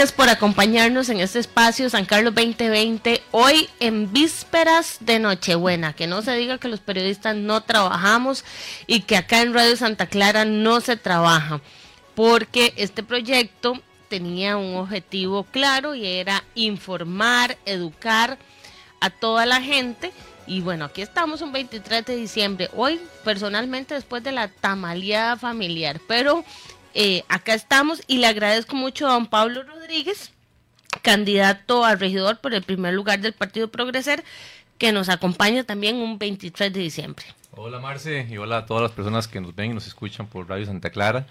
Gracias por acompañarnos en este espacio San Carlos 2020, hoy en vísperas de Nochebuena. Que no se diga que los periodistas no trabajamos y que acá en Radio Santa Clara no se trabaja, porque este proyecto tenía un objetivo claro y era informar, educar a toda la gente. Y bueno, aquí estamos un 23 de diciembre, hoy personalmente después de la tamaleada familiar, pero eh, acá estamos y le agradezco mucho a don Pablo Rodríguez, candidato a regidor por el primer lugar del Partido Progreser, que nos acompaña también un 23 de diciembre. Hola Marce y hola a todas las personas que nos ven y nos escuchan por Radio Santa Clara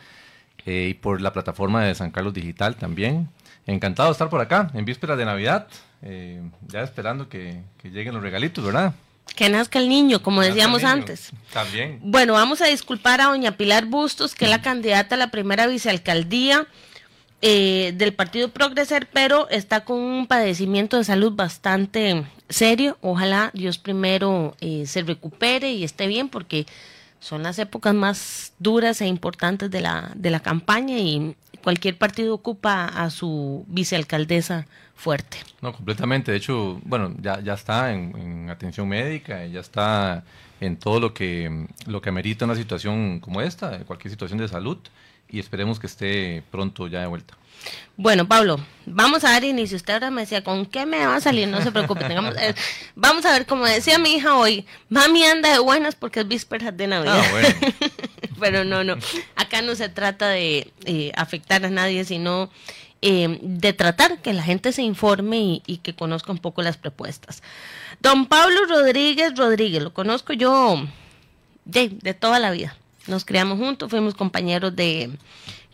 eh, y por la plataforma de San Carlos Digital también. Encantado de estar por acá en vísperas de Navidad, eh, ya esperando que, que lleguen los regalitos, ¿verdad? Que nazca el niño, como decíamos antes. También. Bueno, vamos a disculpar a doña Pilar Bustos, que es la candidata a la primera vicealcaldía eh, del Partido Progreser, pero está con un padecimiento de salud bastante serio. Ojalá Dios primero eh, se recupere y esté bien, porque son las épocas más duras e importantes de la, de la campaña y cualquier partido ocupa a su vicealcaldesa fuerte. No, completamente. De hecho, bueno, ya, ya está en, atención médica, ya está en todo lo que, lo que amerita una situación como esta, cualquier situación de salud, y esperemos que esté pronto ya de vuelta. Bueno, Pablo, vamos a dar inicio. Usted ahora me decía, ¿con qué me va a salir? No se preocupe. Tengamos, eh, vamos a ver, como decía mi hija hoy, mami anda de buenas porque es vísperas de Navidad. Ah, bueno. Pero no, no. Acá no se trata de eh, afectar a nadie, sino eh, de tratar que la gente se informe y, que conozca un poco las propuestas. Don Pablo Rodríguez Rodríguez, lo conozco yo de, de toda la vida. Nos criamos juntos, fuimos compañeros de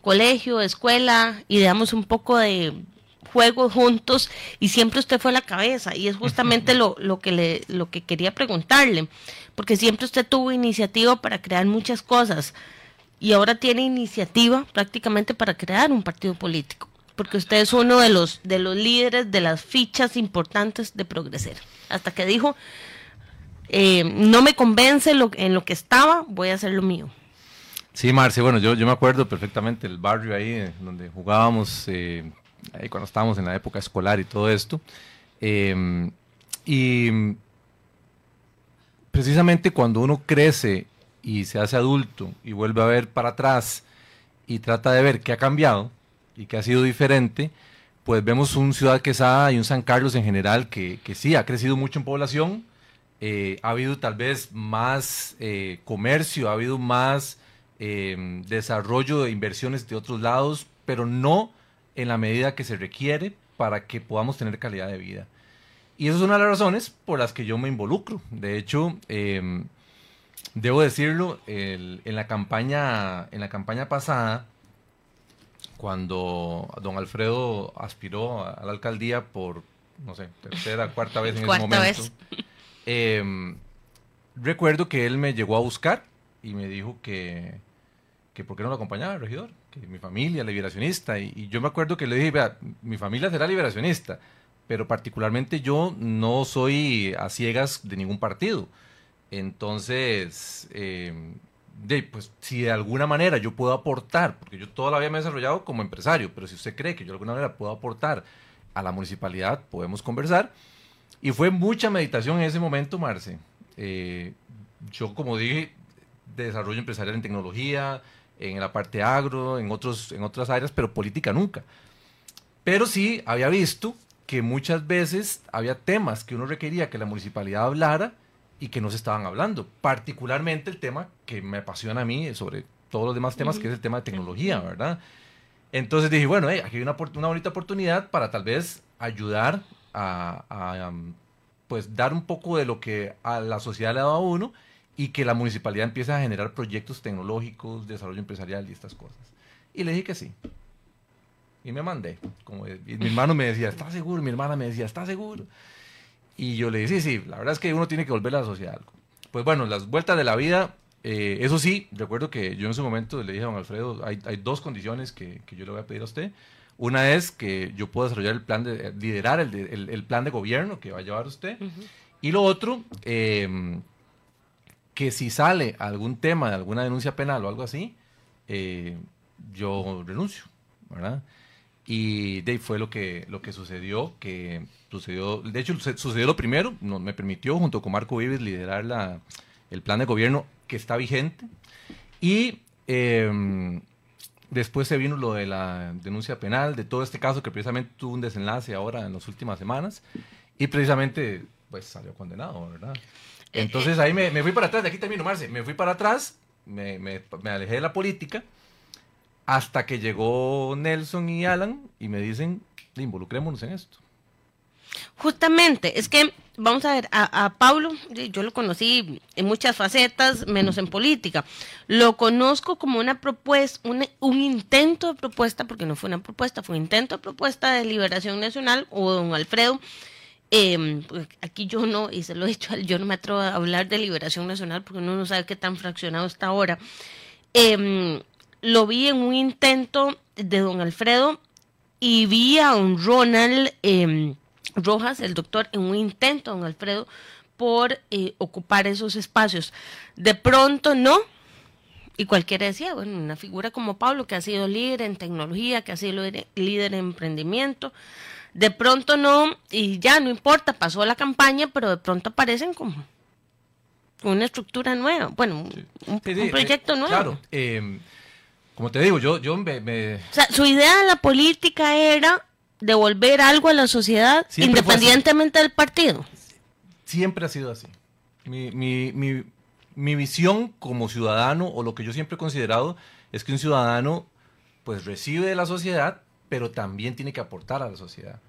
colegio, escuela y damos un poco de juego juntos y siempre usted fue la cabeza y es justamente lo, lo, que le, lo que quería preguntarle, porque siempre usted tuvo iniciativa para crear muchas cosas y ahora tiene iniciativa prácticamente para crear un partido político porque usted es uno de los, de los líderes de las fichas importantes de Progreser. Hasta que dijo, eh, no me convence lo, en lo que estaba, voy a hacer lo mío. Sí, Marce, bueno, yo, yo me acuerdo perfectamente el barrio ahí eh, donde jugábamos, eh, ahí cuando estábamos en la época escolar y todo esto. Em, y precisamente cuando uno crece y se hace adulto y vuelve a ver para atrás y trata de ver qué ha cambiado, y que ha sido diferente, pues vemos un Ciudad Quesada y un San Carlos en general que, que sí ha crecido mucho en población, eh, ha habido tal vez más eh, comercio, ha habido más em, desarrollo de inversiones de otros lados, pero no en la medida que se requiere para que podamos tener calidad de vida. Y esa es una de las razones por las que yo me involucro. De hecho, em, debo decirlo, en, la campaña, en la campaña pasada, cuando don Alfredo aspiró a la alcaldía por, no sé, tercera, cuarta vez en ese momento. Em, recuerdo que él me llegó a buscar y me dijo que, que por qué no lo acompañaba el regidor, que mi familia liberacionista. Y, y, yo me acuerdo que le dije, vea, mi familia será liberacionista, pero particularmente yo no soy a ciegas de ningún partido. Entonces, eh, de, pues si de alguna manera yo puedo aportar, porque yo toda la vida me he desarrollado como empresario, pero si usted cree que yo de alguna manera puedo aportar a la municipalidad, podemos conversar. Y fue mucha meditación en ese momento, Marce. Eh, yo, como dije, de desarrollo empresarial en tecnología, en la parte agro, en, otros, en otras áreas, pero política nunca. Pero sí había visto que muchas veces había temas que uno requería que la municipalidad hablara y que no se estaban hablando. Particularmente el tema que me apasiona a mí sobre todos los demás temas, que es el tema de tecnología, ¿verdad? Entonces dije, bueno, aquí hay una, una, bonita oportunidad para tal vez ayudar a, pues dar un poco de lo que a la sociedad le ha dado a uno y que la municipalidad empiece a generar proyectos tecnológicos, desarrollo empresarial y estas cosas. Y le dije que sí. Y me mandé. Como, mi hermano me decía, ¿estás seguro? Mi hermana me decía, ¿estás seguro? Y yo le dije, sí, sí, la verdad es que uno tiene que volver a la sociedad algo. Pues bueno, las vueltas de la vida, eh, eso sí, recuerdo que yo en ese momento le dije a don Alfredo, hay, hay dos condiciones que, que, yo le voy a pedir a usted. Una es que yo pueda desarrollar el plan de, liderar el, el, el plan de gobierno que va a llevar usted. Y lo otro, eh, que si sale algún tema de alguna denuncia penal o algo así, eh, yo renuncio, ¿verdad? Y de fue lo que, lo que sucedió, que sucedió, de hecho sucedió lo primero, nos, me permitió junto con Marco Vives liderar la, el plan de gobierno que está vigente. Y em, después se vino lo de la denuncia penal, de todo este caso que precisamente tuvo un desenlace ahora en las últimas semanas. Y precisamente, pues salió condenado, ¿verdad? Entonces ahí me, me, fui para atrás, de aquí termino, Marce, me fui para atrás, me, me, me, alejé de la política, hasta que llegó Nelson y Alan y me dicen, involucrémonos en esto. Justamente, es que, vamos a ver, a, a, Pablo, yo lo conocí en muchas facetas, menos en política. Lo conozco como una propuesta, un, un, intento de propuesta, porque no fue una propuesta, fue un intento de propuesta de liberación nacional, o don Alfredo, eh, aquí yo no, y se lo he dicho, yo no me atrevo a hablar de liberación nacional porque uno no sabe qué tan fraccionado está ahora. Eh, lo vi en un intento de don Alfredo y vi a un Ronald eh, Rojas, el doctor, en un intento, don Alfredo, por eh, ocupar esos espacios. De pronto no, y cualquiera decía, bueno, una figura como Pablo, que ha sido líder en tecnología, que ha sido líder en emprendimiento, de pronto no, y ya no importa, pasó la campaña, pero de pronto aparecen como una estructura nueva, bueno, un, proyecto nuevo. Claro, em, como te digo, yo, yo me, O sea, su idea de la política era devolver algo a la sociedad independientemente del partido. Siempre ha sido así. Mi, mi, mi, mi visión como ciudadano, o lo que yo siempre he considerado, es que un ciudadano pues recibe de la sociedad pero también tiene que aportar a la sociedad.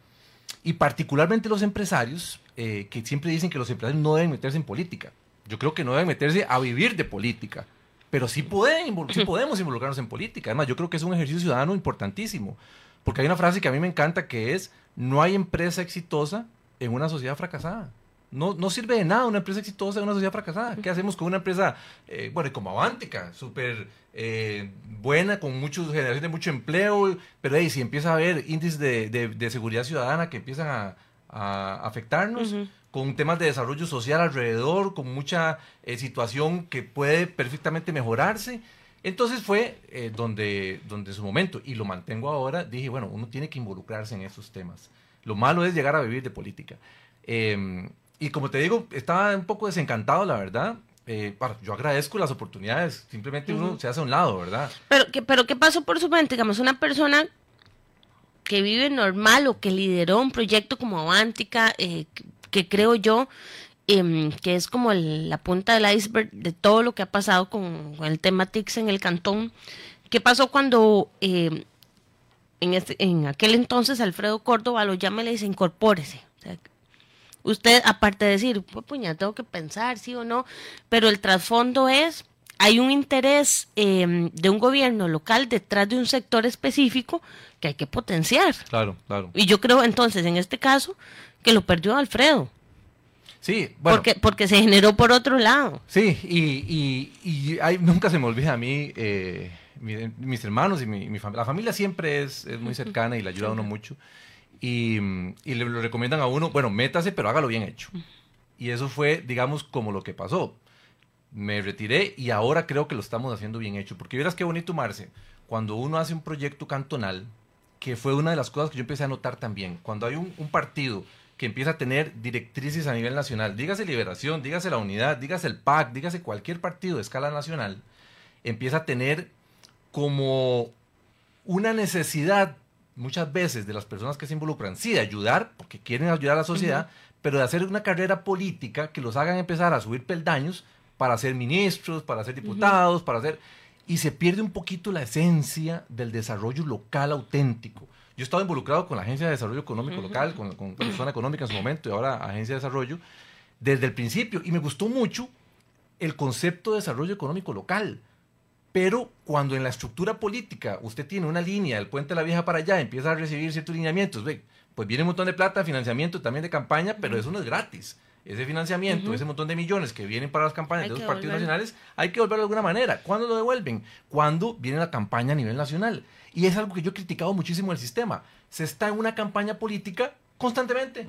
Y particularmente los empresarios, eh, que siempre dicen que los empresarios no deben meterse en política. Yo creo que no deben meterse a vivir de política, pero sí, pueden, sí podemos involucrarnos en política. Además, yo creo que es un ejercicio ciudadano importantísimo, porque hay una frase que a mí me encanta que es, no hay empresa exitosa en una sociedad fracasada. No, no sirve de nada una empresa exitosa en una sociedad fracasada. ¿Qué hacemos con una empresa, eh, bueno, como Avántica, súper eh, buena, con muchos, generación de mucho empleo, pero ahí si empieza a haber índices de, de, seguridad ciudadana que empiezan a, a afectarnos, con temas de desarrollo social alrededor, con mucha eh, situación que puede perfectamente mejorarse. Entonces fue eh, donde, donde en su momento, y lo mantengo ahora, dije, bueno, uno tiene que involucrarse en esos temas. Lo malo es llegar a vivir de política. Em, y como te digo, estaba un poco desencantado, la verdad. Eh, yo agradezco las oportunidades, simplemente uno se hace a un lado, ¿verdad? Pero, ¿qué, pero ¿qué pasó por su mente? Digamos, una persona que vive normal o que lideró un proyecto como Avántica, eh, que, creo yo em, que es como la punta del iceberg de todo lo que ha pasado con, el tema TICS en el cantón. ¿Qué pasó cuando em, en, este, en aquel entonces Alfredo Córdoba lo llama y le dice incorpórese? O sea, usted, aparte de decir, pues puña, tengo que pensar, sí o no, pero el trasfondo es, hay un interés em, de un gobierno local detrás de un sector específico que hay que potenciar. Claro, claro. Y yo creo entonces, en este caso, que lo perdió Alfredo. Sí, bueno. Porque, porque se generó por otro lado. Sí, y, y, hay, nunca se me olvida a mí, eh, mis hermanos y mi, familia. La familia siempre es, es muy cercana y le ayuda a uno mucho y, le lo recomiendan a uno, bueno, métase, pero hágalo bien hecho. Y eso fue, digamos, como lo que pasó. Me retiré y ahora creo que lo estamos haciendo bien hecho. Porque verás qué bonito, Marce, cuando uno hace un proyecto cantonal, que fue una de las cosas que yo empecé a notar también. Cuando hay un, partido que empieza a tener directrices a nivel nacional, dígase Liberación, dígase la Unidad, dígase el PAC, dígase cualquier partido de escala nacional, empieza a tener como una necesidad muchas veces de las personas que se involucran, sí, de ayudar, porque quieren ayudar a la sociedad, pero de hacer una carrera política que los hagan empezar a subir peldaños para ser ministros, para ser diputados, para ser... Y se pierde un poquito la esencia del desarrollo local auténtico. Yo he estado involucrado con la Agencia de Desarrollo Económico Local, con, con, con Zona Económica en su momento y ahora Agencia de Desarrollo, desde el principio. Y me gustó mucho el concepto de desarrollo económico local. Pero cuando en la estructura política usted tiene una línea del puente de la vieja para allá, empieza a recibir ciertos lineamientos, ve, pues viene un montón de plata, financiamiento también de campaña, pero eso no es gratis. Ese financiamiento, ese montón de millones que vienen para las campañas de los partidos nacionales, hay que devolverlo de alguna manera. ¿Cuándo lo devuelven? Cuando viene la campaña a nivel nacional. Y es algo que yo he criticado muchísimo el sistema. Se está en una campaña política constantemente.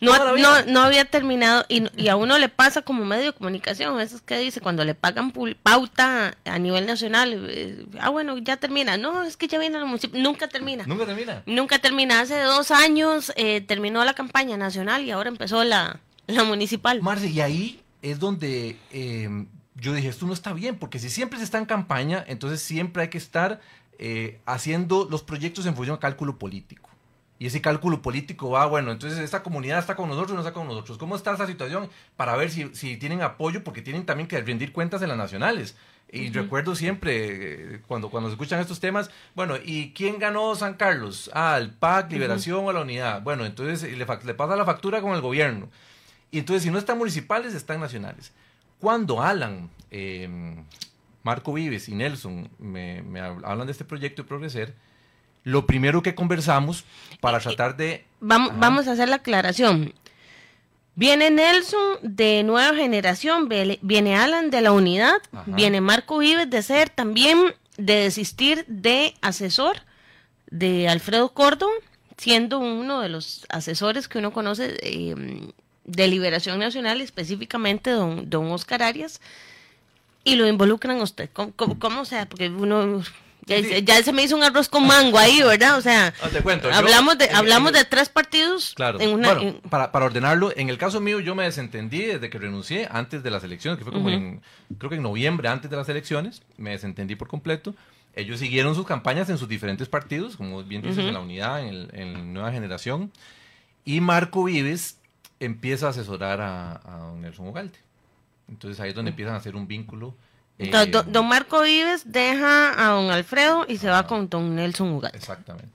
No, no, había terminado y, a uno le pasa como medio de comunicación, eso es que dice, cuando le pagan pauta a nivel nacional, eh, ah bueno, ya termina, no, es que ya viene el municipio, nunca termina. Nunca termina. Nunca termina, hace dos años eh, terminó la campaña nacional y ahora empezó la, la municipal. Marce, y ahí es donde eh, yo dije, esto no está bien, porque si siempre se está en campaña, entonces siempre hay que estar haciendo los proyectos en función de cálculo político y ese cálculo político va, bueno, entonces esta comunidad está con nosotros o no está con nosotros. ¿Cómo está esa situación? Para ver si, si tienen apoyo, porque tienen también que rendir cuentas en las nacionales. Y recuerdo siempre, eh, cuando, cuando se escuchan estos temas, bueno, ¿y quién ganó San Carlos? Ah, el PAC, Liberación o la Unidad. Bueno, entonces le, le, pasa la factura con el gobierno. Y entonces, si no están municipales, están nacionales. Cuando Alan, em, Marco Vives y Nelson me, me hablan de este proyecto de Progreser, lo primero que conversamos para tratar de... Vamos, vamos a hacer la aclaración. Viene Nelson de Nueva Generación, viene Alan de la Unidad, viene Marco Vives de ser también de desistir de asesor de Alfredo Córdoba, siendo uno de los asesores que uno conoce eh, de Liberación Nacional, específicamente don, don Oscar Arias, y lo involucran usted. ¿Cómo, cómo sea? Porque uno ya, se me hizo un arroz con mango ahí, ¿verdad? O sea, hablamos, de, hablamos de tres partidos. Claro. En una, Para, para, ordenarlo, en el caso mío yo me desentendí desde que renuncié antes de las elecciones, que fue como en, creo que en noviembre antes de las elecciones, me desentendí por completo. Ellos siguieron sus campañas en sus diferentes partidos, como bien dices, en la unidad, en, Nueva Generación. Y Marco Vives empieza a asesorar a, a Nelson Ugalde. Entonces ahí es donde empiezan a hacer un vínculo eh, don, Marco Vives deja a don Alfredo y se va con don Nelson Ugalde. Exactamente.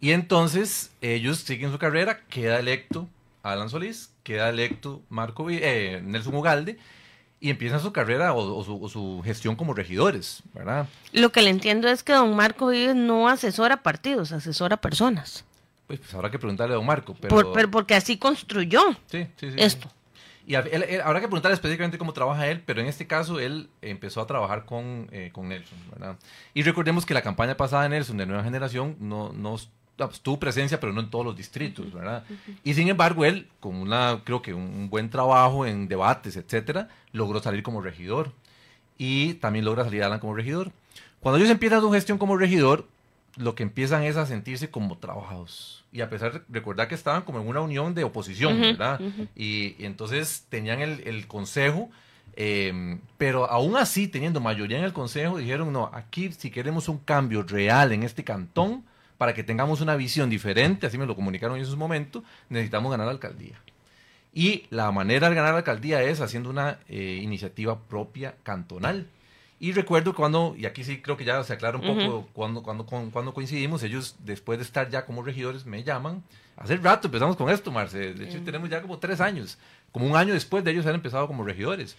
Y entonces ellos siguen su carrera, queda electo Alan Solís, queda electo Marco eh, Nelson Ugalde y empiezan su carrera o, su, gestión como regidores, ¿verdad? Lo que le entiendo es que don Marco Vives no asesora partidos, asesora personas. Pues, pues habrá que preguntarle a don Marco. Pero, pero porque así construyó esto. Y habrá que preguntar específicamente cómo trabaja él, pero en este caso él empezó a trabajar con, eh, con Nelson, ¿verdad? Y recordemos que la campaña pasada de Nelson de Nueva Generación no, no pues, tuvo presencia, pero no en todos los distritos, ¿verdad? Y sin embargo, él, con una, creo que un buen trabajo en debates, etcétera, logró salir como regidor. Y también logra salir Alan como regidor. Cuando ellos empiezan su gestión como regidor, lo que empiezan es a sentirse como trabajados. Y a pesar de recordar que estaban como en una unión de oposición, ¿verdad? y, entonces tenían el, consejo, em, pero aún así, teniendo mayoría en el consejo, dijeron, no, aquí si queremos un cambio real en este cantón, para que tengamos una visión diferente, así me lo comunicaron en esos momentos, necesitamos ganar la alcaldía. Y la manera de ganar la alcaldía es haciendo una eh, iniciativa propia cantonal. Y recuerdo cuando, y aquí sí creo que ya se aclara un poco cuando, cuando, cuando coincidimos, ellos después de estar ya como regidores me llaman. Hace rato empezamos con esto, Marce. De hecho, tenemos ya como tres años, como un año después de ellos haber empezado como regidores.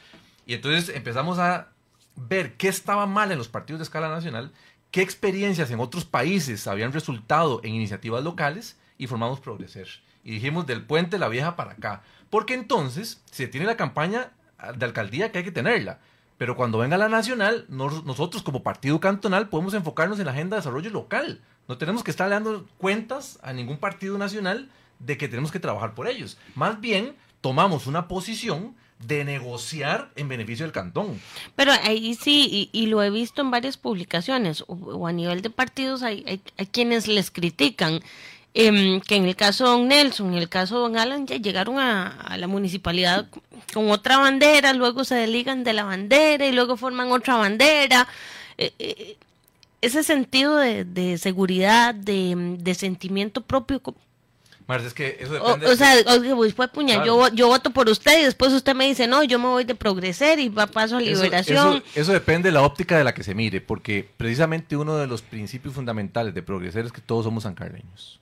Y entonces empezamos a ver qué estaba mal en los partidos de escala nacional, qué experiencias en otros países habían resultado en iniciativas locales y formamos Progreser. Y dijimos del puente La Vieja para acá. Porque entonces se tiene la campaña de alcaldía que hay que tenerla pero cuando venga la nacional, nosotros como partido cantonal podemos enfocarnos en la agenda de desarrollo local. No tenemos que estar dando cuentas a ningún partido nacional de que tenemos que trabajar por ellos. Más bien, tomamos una posición de negociar en beneficio del cantón. Pero ahí sí, y, lo he visto en varias publicaciones, o, a nivel de partidos hay, hay quienes les critican Em, que en el caso de Don Nelson, en el caso de Don Alan, ya llegaron a, la municipalidad con otra bandera, luego se desligan de la bandera y luego forman otra bandera. Eh, eh, ese sentido de, seguridad, de, sentimiento propio. es que eso depende. O, sea, pues, puña, yo, yo voto por usted y después usted me dice, no, yo me voy de progreser y va paso a liberación. Eso, eso, depende de la óptica de la que se mire, porque precisamente uno de los principios fundamentales de progreser es que todos somos sancarleños.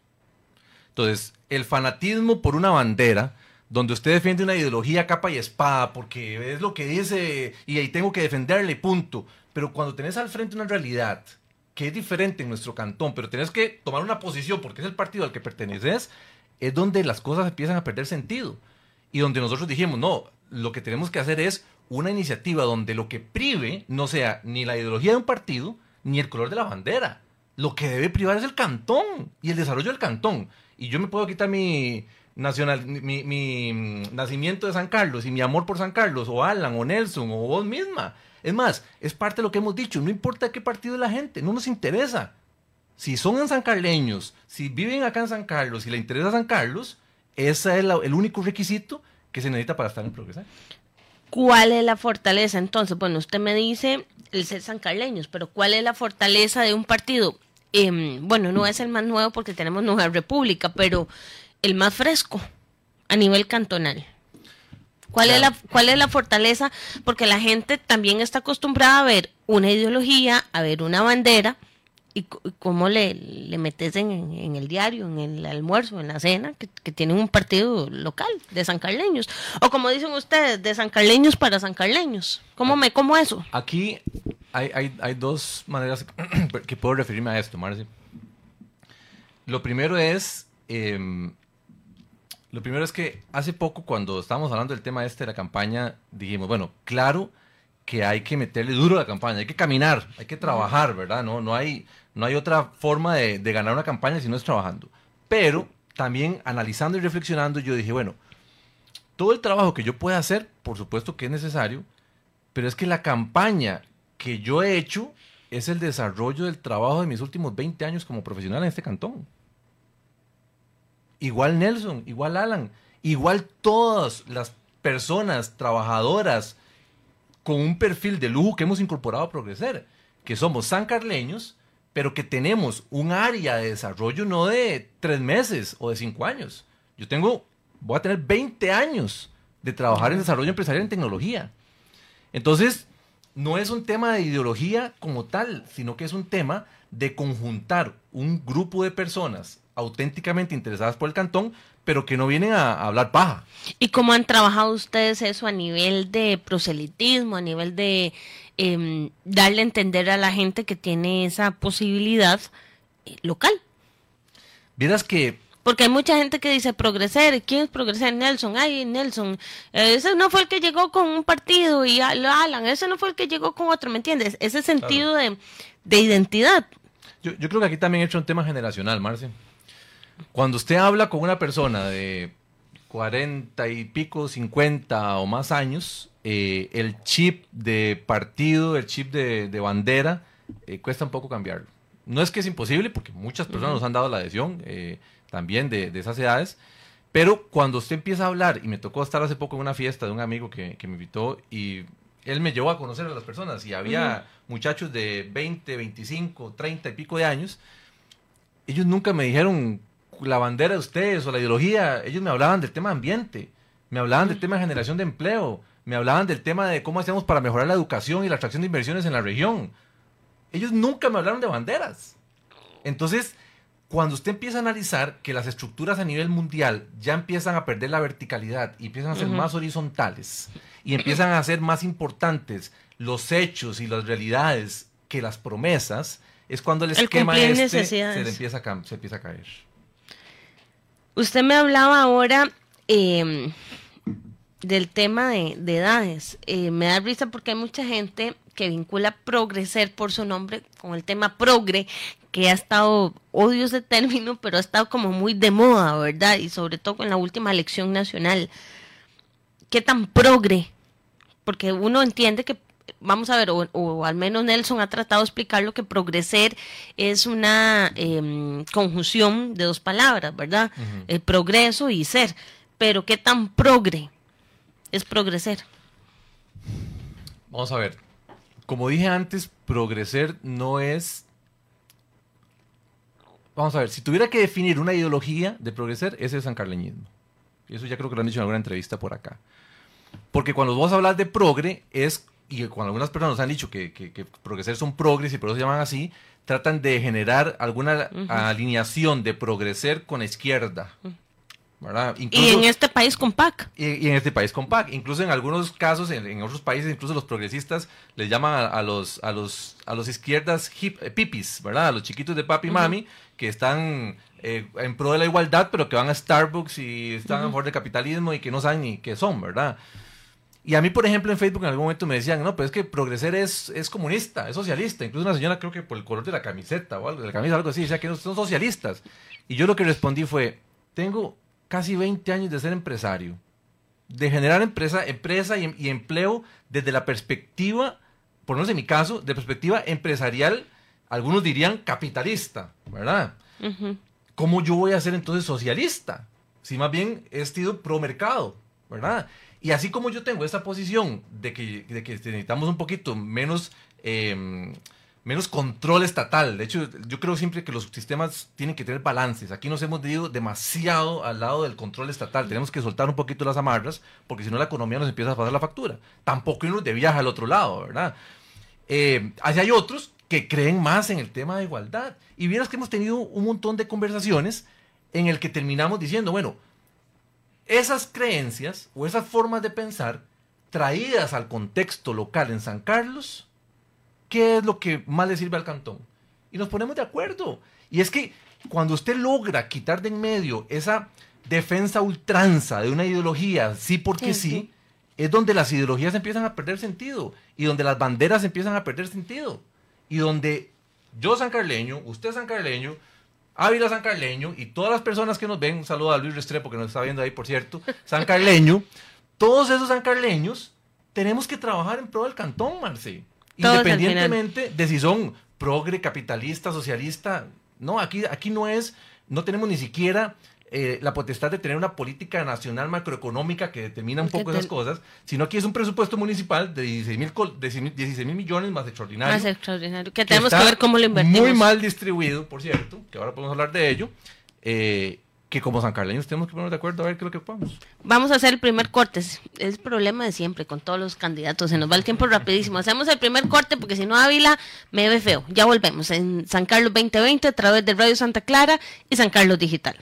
Entonces, el fanatismo por una bandera, donde usted defiende una ideología capa y espada, porque es lo que dice y ahí tengo que defenderle, punto. Pero cuando tenés al frente una realidad que es diferente en nuestro cantón, pero tenés que tomar una posición porque es el partido al que perteneces, es donde las cosas empiezan a perder sentido. Y donde nosotros dijimos, no, lo que tenemos que hacer es una iniciativa donde lo que prive no sea ni la ideología de un partido, ni el color de la bandera. Lo que debe privar es el cantón y el desarrollo del cantón y yo me puedo quitar mi, nacional, mi, mi, mm, nacimiento de San Carlos y mi amor por San Carlos, o Alan, o Nelson, o vos misma. Es más, es parte de lo que hemos dicho, no importa qué partido es la gente, no nos interesa. Si son en San Carleños, si viven acá en San Carlos, si le interesa San Carlos, ese es el único requisito que se necesita para estar en Progresar. ¿Cuál es la fortaleza entonces? Bueno, usted me dice el ser sancarleños, pero ¿cuál es la fortaleza de un partido? Em, bueno, no es el más nuevo porque tenemos Nueva República, pero el más fresco a nivel cantonal. ¿Cuál, es la, ¿Cuál es la fortaleza? Porque la gente también está acostumbrada a ver una ideología, a ver una bandera, y, cómo le, le metes en, el diario, en el almuerzo, en la cena, que, tienen un partido local de San Carleños. O como dicen ustedes, de San Carleños para San Carleños. ¿Cómo me como eso? Aquí hay, hay, dos maneras que puedo referirme a esto, Marci. Lo primero es... Em, lo primero es que hace poco, cuando estábamos hablando del tema este de la campaña, dijimos, bueno, claro que hay que meterle duro a la campaña, hay que caminar, hay que trabajar, ¿verdad? No, no, hay, no hay otra forma de, ganar una campaña si no es trabajando. Pero también analizando y reflexionando, yo dije, bueno, todo el trabajo que yo pueda hacer, por supuesto que es necesario, pero es que la campaña que yo he hecho es el desarrollo del trabajo de mis últimos 20 años como profesional en este cantón. Igual Nelson, igual Alan, igual todas las personas trabajadoras con un perfil de lujo que hemos incorporado a Progreser, que somos sancarleños, pero que tenemos un área de desarrollo no de tres meses o de cinco años. Yo tengo, voy a tener 20 años de trabajar en desarrollo empresarial en tecnología. Entonces, no es un tema de ideología como tal, sino que es un tema de conjuntar un grupo de personas auténticamente interesadas por el cantón, pero que no vienen a, hablar paja. ¿Y cómo han trabajado ustedes eso a nivel de proselitismo, a nivel de em, darle a entender a la gente que tiene esa posibilidad eh, local? Vieras que porque hay mucha gente que dice progreser. ¿Quién es progreser? Nelson. Ay, Nelson. Ese no fue el que llegó con un partido y Alan. Ese no fue el que llegó con otro. ¿Me entiendes? Ese sentido de, identidad. Yo, yo, creo que aquí también he hecho un tema generacional, Marce. Cuando usted habla con una persona de 40 y pico, 50 o más años, eh, el chip de partido, el chip de, bandera, eh, cuesta un poco cambiarlo. No es que es imposible, porque muchas personas nos han dado la adhesión eh, también de, esas edades, pero cuando usted empieza a hablar, y me tocó estar hace poco en una fiesta de un amigo que, me invitó y él me llevó a conocer a las personas y había muchachos de 20, 25, 30 y pico de años, ellos nunca me dijeron la bandera de ustedes o la ideología, ellos me hablaban del tema ambiente, me hablaban del tema de generación de empleo, me hablaban del tema de cómo hacemos para mejorar la educación y la atracción de inversiones en la región. Ellos nunca me hablaron de banderas. Entonces, cuando usted empieza a analizar que las estructuras a nivel mundial ya empiezan a perder la verticalidad y empiezan a ser más horizontales y empiezan a ser más importantes los hechos y las realidades que las promesas, es cuando el esquema este se, empieza a, se empieza a caer. Usted me hablaba ahora em, del tema de, edades. Eh, me da risa porque hay mucha gente que vincula progreser por su nombre con el tema progre, que ha estado, odio ese término, pero ha estado como muy de moda, ¿verdad? Y sobre todo con la última elección nacional. ¿Qué tan progre? Porque uno entiende que vamos a ver, o, al menos Nelson ha tratado de explicar lo que progreser es una em, conjunción de dos palabras, ¿verdad? El progreso y ser. Pero ¿qué tan progre es progreser? Vamos a ver. Como dije antes, progreser no es... Vamos a ver, si tuviera que definir una ideología de progreser, ese es el sancarleñismo. Y eso ya creo que lo han dicho en alguna entrevista por acá. Porque cuando vos hablas de progre, es y cuando algunas personas nos han dicho que, que, progreser son progres y por eso se llaman así, tratan de generar alguna alineación de progreser con la izquierda. ¿verdad? y en este país con PAC. Y, en este país con PAC. Incluso en algunos casos, en, otros países, incluso los progresistas les llaman a, los, a, los, a los izquierdas hip, eh, pipis, ¿verdad? A los chiquitos de papi y mami que están eh, en pro de la igualdad, pero que van a Starbucks y están a favor del capitalismo y que no saben ni qué son, ¿verdad? Y a mí, por ejemplo, en Facebook en algún momento me decían, no, pero es que progreser es, es comunista, es socialista. Incluso una señora, creo que por el color de la camiseta o algo, de la camisa, algo así, decía que no son socialistas. Y yo lo que respondí fue, tengo casi 20 años de ser empresario, de generar empresa, empresa y, empleo desde la perspectiva, por no sé en mi caso, de perspectiva empresarial, algunos dirían capitalista, ¿verdad? ¿Cómo yo voy a ser entonces socialista? Si más bien he sido pro mercado, ¿verdad? Y así como yo tengo esta posición de que, de que necesitamos un poquito menos, em, menos control estatal, de hecho yo creo siempre que los sistemas tienen que tener balances, aquí nos hemos ido demasiado al lado del control estatal, tenemos que soltar un poquito las amarras, porque si no la economía nos empieza a pasar la factura, tampoco irnos de viaje al otro lado, ¿verdad? Eh, así hay otros que creen más en el tema de igualdad, y vieras que hemos tenido un montón de conversaciones en el que terminamos diciendo, bueno, esas creencias o esas formas de pensar traídas al contexto local en San Carlos, ¿qué es lo que más le sirve al cantón? Y nos ponemos de acuerdo. Y es que cuando usted logra quitar de en medio esa defensa ultranza de una ideología, sí porque sí, es donde las ideologías empiezan a perder sentido y donde las banderas empiezan a perder sentido y donde yo san carleño, usted san carleño, Ávila San Carleño y todas las personas que nos ven, un saludo a Luis Restrepo que nos está viendo ahí, por cierto, San Carleño, todos esos san carleños tenemos que trabajar en pro del cantón, Marce. Independientemente de si son progre, capitalista, socialista, no, aquí, aquí no es, no tenemos ni siquiera eh, la potestad de tener una política nacional macroeconómica que determina un poco esas cosas, sino que es un presupuesto municipal de 16 mil millones más extraordinario. Más extraordinario, que tenemos que, ver cómo lo invertimos. Muy mal distribuido, por cierto, que ahora podemos hablar de ello. Eh, que como San Carleños tenemos que ponernos de acuerdo a ver qué es lo que podemos. Vamos a hacer el primer corte. Es el problema de siempre con todos los candidatos. Se nos va el tiempo rapidísimo. Hacemos el primer corte porque si no Ávila me ve feo. Ya volvemos en San Carlos 2020 a través de Radio Santa Clara y San Carlos Digital.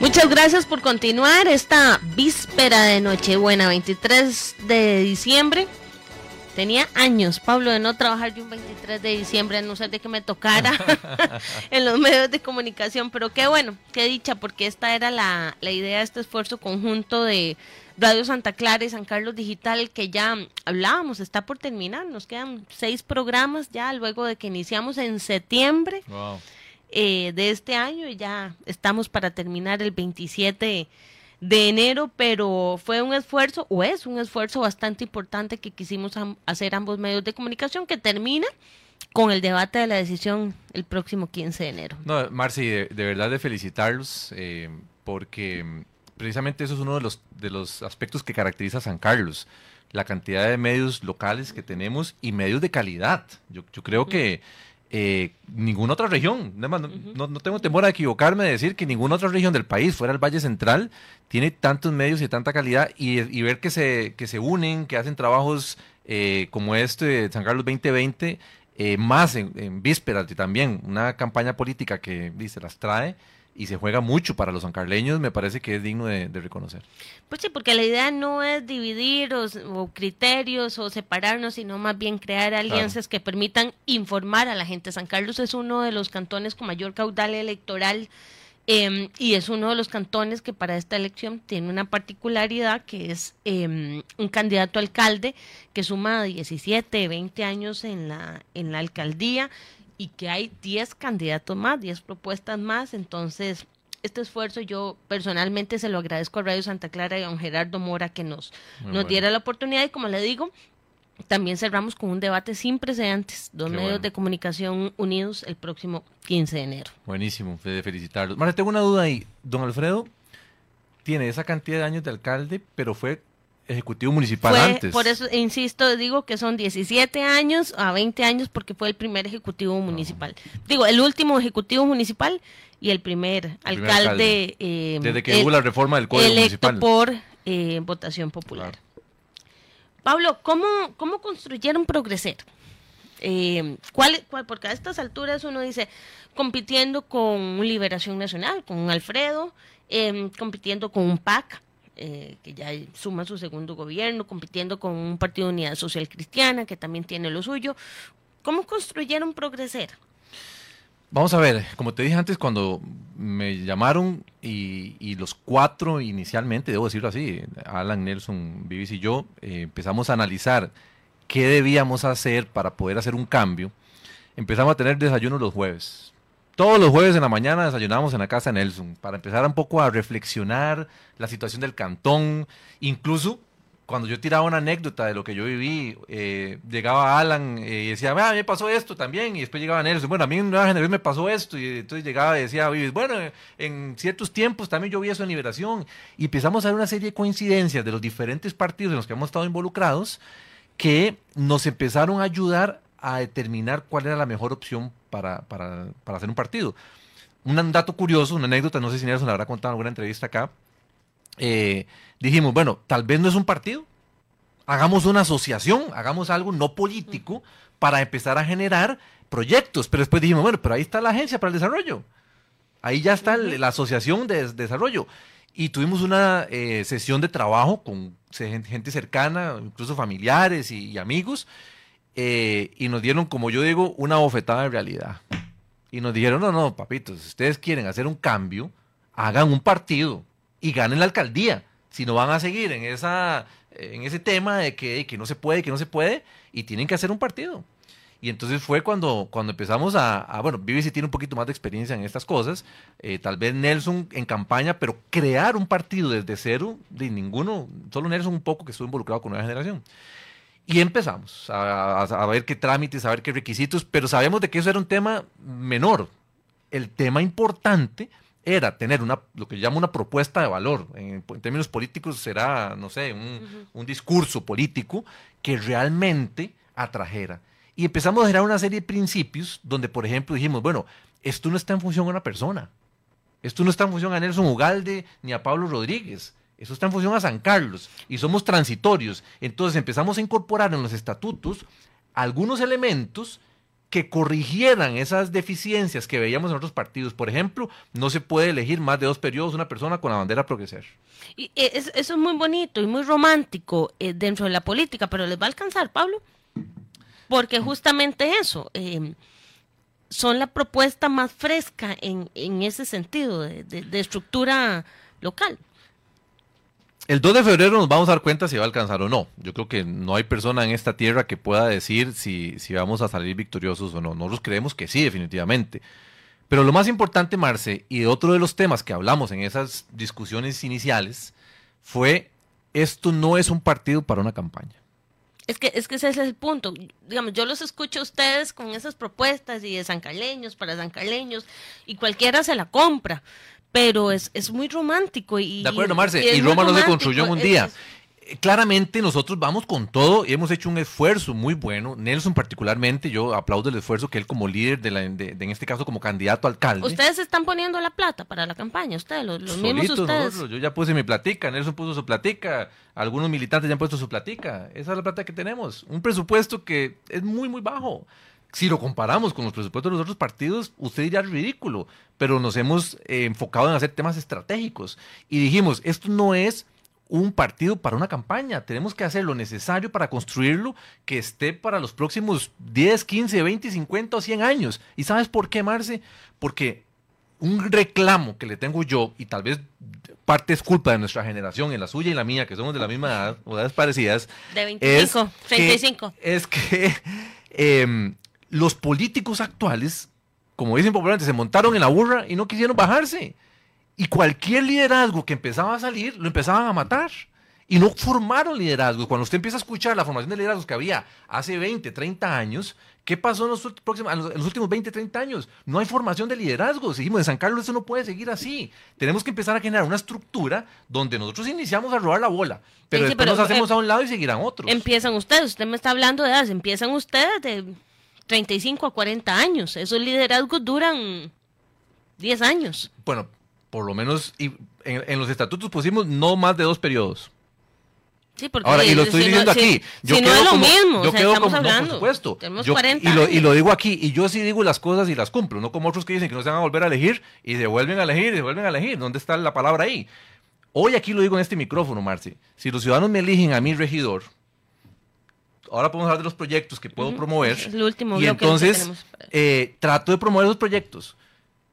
Muchas gracias por continuar esta víspera de Nochebuena, 23 de diciembre. Tenía años, Pablo, de no trabajar yo un 23 de diciembre, a no ser de que me tocara en los medios de comunicación, pero qué bueno, qué dicha, porque esta era la, la idea de este esfuerzo conjunto de Radio Santa Clara y San Carlos Digital, que ya hablábamos, está por terminar, nos quedan seis programas ya luego de que iniciamos en septiembre. Wow. Eh, de este año y ya estamos para terminar el 27 de enero, pero fue un esfuerzo, o es un esfuerzo bastante importante que quisimos hacer ambos medios de comunicación que termina con el debate de la decisión el próximo 15 de enero. No, Marci, de, verdad de felicitarlos, eh, porque precisamente eso es uno de los, de los aspectos que caracteriza a San Carlos, la cantidad de medios locales que tenemos y medios de calidad. Yo, yo creo que eh, ninguna otra región. No, tengo temor a equivocarme de decir que ninguna otra región del país, fuera el Valle Central, tiene tantos medios y tanta calidad y, ver que se, que se unen, que hacen trabajos eh, como este de San Carlos 2020, eh, más en, en vísperas de también una campaña política que dice las trae y se juega mucho para los sancarleños, me parece que es digno de, reconocer. Pues sí, porque la idea no es dividir o, criterios o separarnos, sino más bien crear alianzas que permitan informar a la gente. San Carlos es uno de los cantones con mayor caudal electoral em, y es uno de los cantones que para esta elección tiene una particularidad que es em, un candidato alcalde que suma 17, 20 años en la, en la alcaldía y que hay 10 candidatos más, 10 propuestas más, entonces este esfuerzo yo personalmente se lo agradezco a Radio Santa Clara y a don Gerardo Mora que nos, nos diera la oportunidad y como le digo, también cerramos con un debate sin precedentes, dos medios de comunicación unidos el próximo 15 de enero. Buenísimo, de felicitarlos. Mara, tengo una duda ahí. Don Alfredo tiene esa cantidad de años de alcalde, pero fue ejecutivo municipal antes. Por eso, insisto, digo que son 17 años a 20 años porque fue el primer ejecutivo municipal. Digo, el último ejecutivo municipal y el primer, alcalde. Eh, Desde que hubo la reforma del Código electo por eh, votación popular. Pablo, ¿cómo, ¿cómo construyeron Progreser? Eh, ¿cuál, cuál, porque a estas alturas uno dice, compitiendo con Liberación Nacional, con Alfredo, eh, compitiendo con un PAC, eh, que ya suma su segundo gobierno, compitiendo con un partido de unidad social cristiana que también tiene lo suyo. ¿Cómo construyeron Progreser? Vamos a ver, como te dije antes, cuando me llamaron y, los cuatro inicialmente, debo decirlo así, Alan, Nelson, Vivis y yo, eh, empezamos a analizar qué debíamos hacer para poder hacer un cambio, empezamos a tener desayunos los jueves. Todos los jueves en la mañana desayunábamos en la casa de Nelson para empezar un poco a reflexionar la situación del cantón, incluso cuando yo tiraba una anécdota de lo que yo viví, eh, llegaba Alan eh, y decía, me pasó esto también, y después llegaba Nelson, bueno, a mí en Nueva Generación me pasó esto, y entonces llegaba y decía, bueno, en ciertos tiempos también yo vi eso en Liberación, y empezamos a ver una serie de coincidencias de los diferentes partidos en los que hemos estado involucrados, que nos empezaron a ayudar a determinar cuál era la mejor opción para, para, para hacer un partido. Un dato curioso, una anécdota, no sé si Nelson la habrá contado en alguna entrevista acá, eh, dijimos, bueno, tal vez no es un partido, hagamos una asociación, hagamos algo no político para empezar a generar proyectos. Pero después dijimos, bueno, pero ahí está la agencia para el desarrollo. Ahí ya está la asociación de, desarrollo. Y tuvimos una eh, sesión de trabajo con gente cercana, incluso familiares y, amigos, eh, y nos dieron, como yo digo, una bofetada de realidad. Y nos dijeron, no, no, papitos, si ustedes quieren hacer un cambio, hagan un partido y ganen la alcaldía. Si no van a seguir en, esa, en ese tema de que, que no se puede, que no se puede, y tienen que hacer un partido. Y entonces fue cuando, cuando empezamos a, bueno, Vivi tiene un poquito más de experiencia en estas cosas, eh, tal vez Nelson en campaña, pero crear un partido desde cero, de ninguno, solo Nelson un poco que estuvo involucrado con Nueva Generación. Y empezamos a, a, ver qué trámites, a ver qué requisitos, pero sabíamos de que eso era un tema menor. El tema importante era tener una, lo que llamo una propuesta de valor. En, términos políticos será, no sé, un, discurso político que realmente atrajera. Y empezamos a generar una serie de principios donde, por ejemplo, dijimos, bueno, esto no está en función a una persona. Esto no está en función a Nelson Ugalde ni a Pablo Rodríguez. Eso está en función a San Carlos. Y somos transitorios. Entonces empezamos a incorporar en los estatutos algunos elementos que corrigieran esas deficiencias que veíamos en otros partidos. Por ejemplo, no se puede elegir más de dos periodos una persona con la bandera progresar. Y eh, eso es muy bonito y muy romántico eh, dentro de la política, pero ¿les va a alcanzar, Pablo? Porque justamente eso, eh, son la propuesta más fresca en, en ese sentido de estructura local. El 2 de febrero nos vamos a dar cuenta si va a alcanzar o no. Yo creo que no hay persona en esta tierra que pueda decir si, si vamos a salir victoriosos o no. Nosotros creemos que sí, definitivamente. Pero lo más importante, Marce, y otro de los temas que hablamos en esas discusiones iniciales, fue esto no es un partido para una campaña. Es que, es que ese es el punto. Digamos, yo los escucho a ustedes con esas propuestas y de zancaleños para zancaleños y cualquiera se la compra pero es, es muy romántico. Y, de acuerdo, Marce, y, Roma no se construyó en un día. Claramente nosotros vamos con todo y hemos hecho un esfuerzo muy bueno. Nelson particularmente, yo aplaudo el esfuerzo que él como líder, de, la, de, en este caso como candidato a alcalde. Ustedes están poniendo la plata para la campaña, ustedes, los, mismos ustedes. yo ya puse mi platica, Nelson puso su platica, algunos militantes ya han puesto su platica. Esa es la plata que tenemos. Un presupuesto que es muy, muy bajo si lo comparamos con los presupuestos de los otros partidos, usted diría ridículo, pero nos hemos eh, enfocado en hacer temas estratégicos y dijimos, esto no es un partido para una campaña, tenemos que hacer lo necesario para construirlo que esté para los próximos 10, 15, 20, 50 o 100 años. ¿Y sabes por qué, Marce? Porque un reclamo que le tengo yo, y tal vez parte es culpa de nuestra generación, en la suya y la mía, que somos de la misma edad, o edades parecidas. De 25, 35. es que los políticos actuales, como dicen popularmente, se montaron en la burra y no quisieron bajarse. Y cualquier liderazgo que empezaba a salir, lo empezaban a matar. Y no formaron liderazgo. Cuando usted empieza a escuchar la formación de liderazgos que había hace 20, 30 años, ¿qué pasó en los, próximos, en los últimos 20, 30 años? No hay formación de liderazgo. Seguimos en San Carlos, eso no puede seguir así. Tenemos que empezar a generar una estructura donde nosotros iniciamos a robar la bola, pero después nos hacemos em a un lado y seguirán otros. Empiezan ustedes, usted me está hablando de edad, empiezan ustedes de 35 a 40 años. Esos liderazgos duran 10 años. Bueno, por lo menos y en, los estatutos pusimos no más de dos periodos. Sí, porque Ahora, y lo estoy diciendo aquí. Yo si no es lo mismo, yo quedo como, hablando. por supuesto. Tenemos yo, 40 y, lo, y lo digo aquí, y yo sí digo las cosas y las cumplo, no como otros que dicen que no se van a volver a elegir y devuelven a elegir y devuelven a elegir. ¿Dónde está la palabra ahí? Hoy aquí lo digo en este micrófono, Marci. Si los ciudadanos me eligen a mi regidor, ahora podemos hablar de los proyectos que puedo promover. Es el último y entonces eh, trato de promover los proyectos.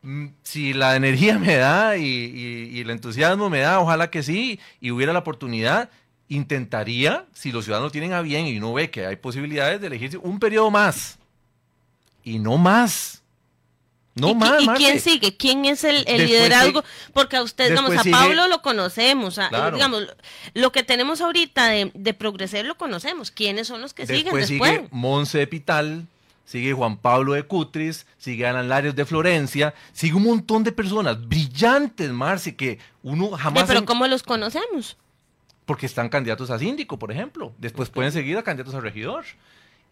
Mm, si la energía me da y, el entusiasmo me da, ojalá que sí, y hubiera la oportunidad, intentaría, si los ciudadanos tienen a bien y uno ve que hay posibilidades de elegirse un periodo más. Y no más. No más. ¿Y quién sigue? ¿Quién es el, liderazgo? Porque a usted, digamos, a Pablo lo conocemos. Digamos, lo que tenemos ahorita de, de progreser lo conocemos. ¿Quiénes son los que siguen después? Sigue Monse de Pital, sigue Juan Pablo de Cutris, sigue Alan Larios de Florencia, sigue un montón de personas brillantes, Marci, que uno jamás... pero ¿cómo los conocemos? Porque están candidatos a síndico, por ejemplo. Después pueden seguir a candidatos a regidor.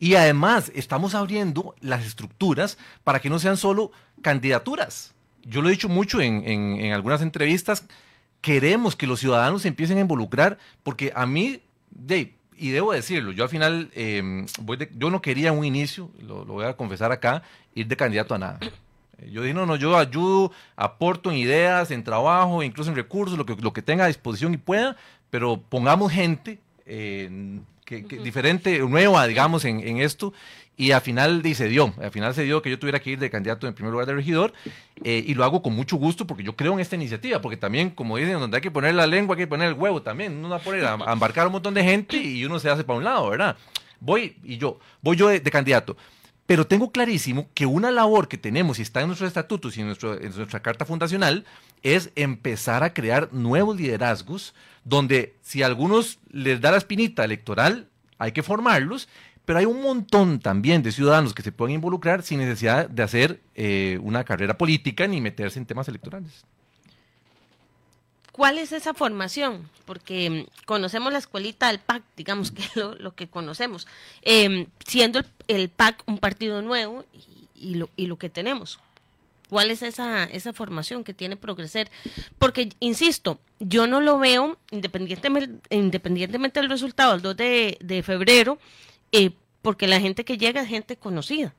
Y además estamos abriendo las estructuras para que no sean solo candidaturas. Yo lo he dicho mucho en, algunas entrevistas, queremos que los ciudadanos se empiecen a involucrar, porque a mí, y debo decirlo, yo al final, em, yo no quería en un inicio, lo, voy a confesar acá, ir de candidato a nada. Yo dije, no, no, yo ayudo, aporto en ideas, en trabajo, incluso en recursos, lo que, lo que tenga a disposición y pueda, pero pongamos gente que, diferente, nueva, digamos, en, esto. Y al final se dio, al final se dio que yo tuviera que ir de candidato en primer lugar de regidor eh, y lo hago con mucho gusto porque yo creo en esta iniciativa, porque también, como dicen, donde hay que poner la lengua, hay que poner el huevo también, uno va a poner a, embarcar a un montón de gente y uno se hace para un lado, ¿verdad? Voy y yo, voy yo de, candidato. Pero tengo clarísimo que una labor que tenemos y está en nuestros estatutos y en, nuestra carta fundacional es empezar a crear nuevos liderazgos donde si a algunos les da la espinita electoral, hay que formarlos, pero hay un montón también de ciudadanos que se pueden involucrar sin necesidad de hacer eh, una carrera política ni meterse en temas electorales. ¿Cuál es esa formación? Porque mm, conocemos la escuelita del PAC, digamos que es lo, que conocemos, em, siendo el, PAC un partido nuevo y, lo, y lo que tenemos. ¿Cuál es esa, esa formación que tiene Progreser? Porque, insisto, yo no lo veo, independientemente, independientemente del resultado, el 2 de, febrero, eh, porque la gente que llega es gente conocida.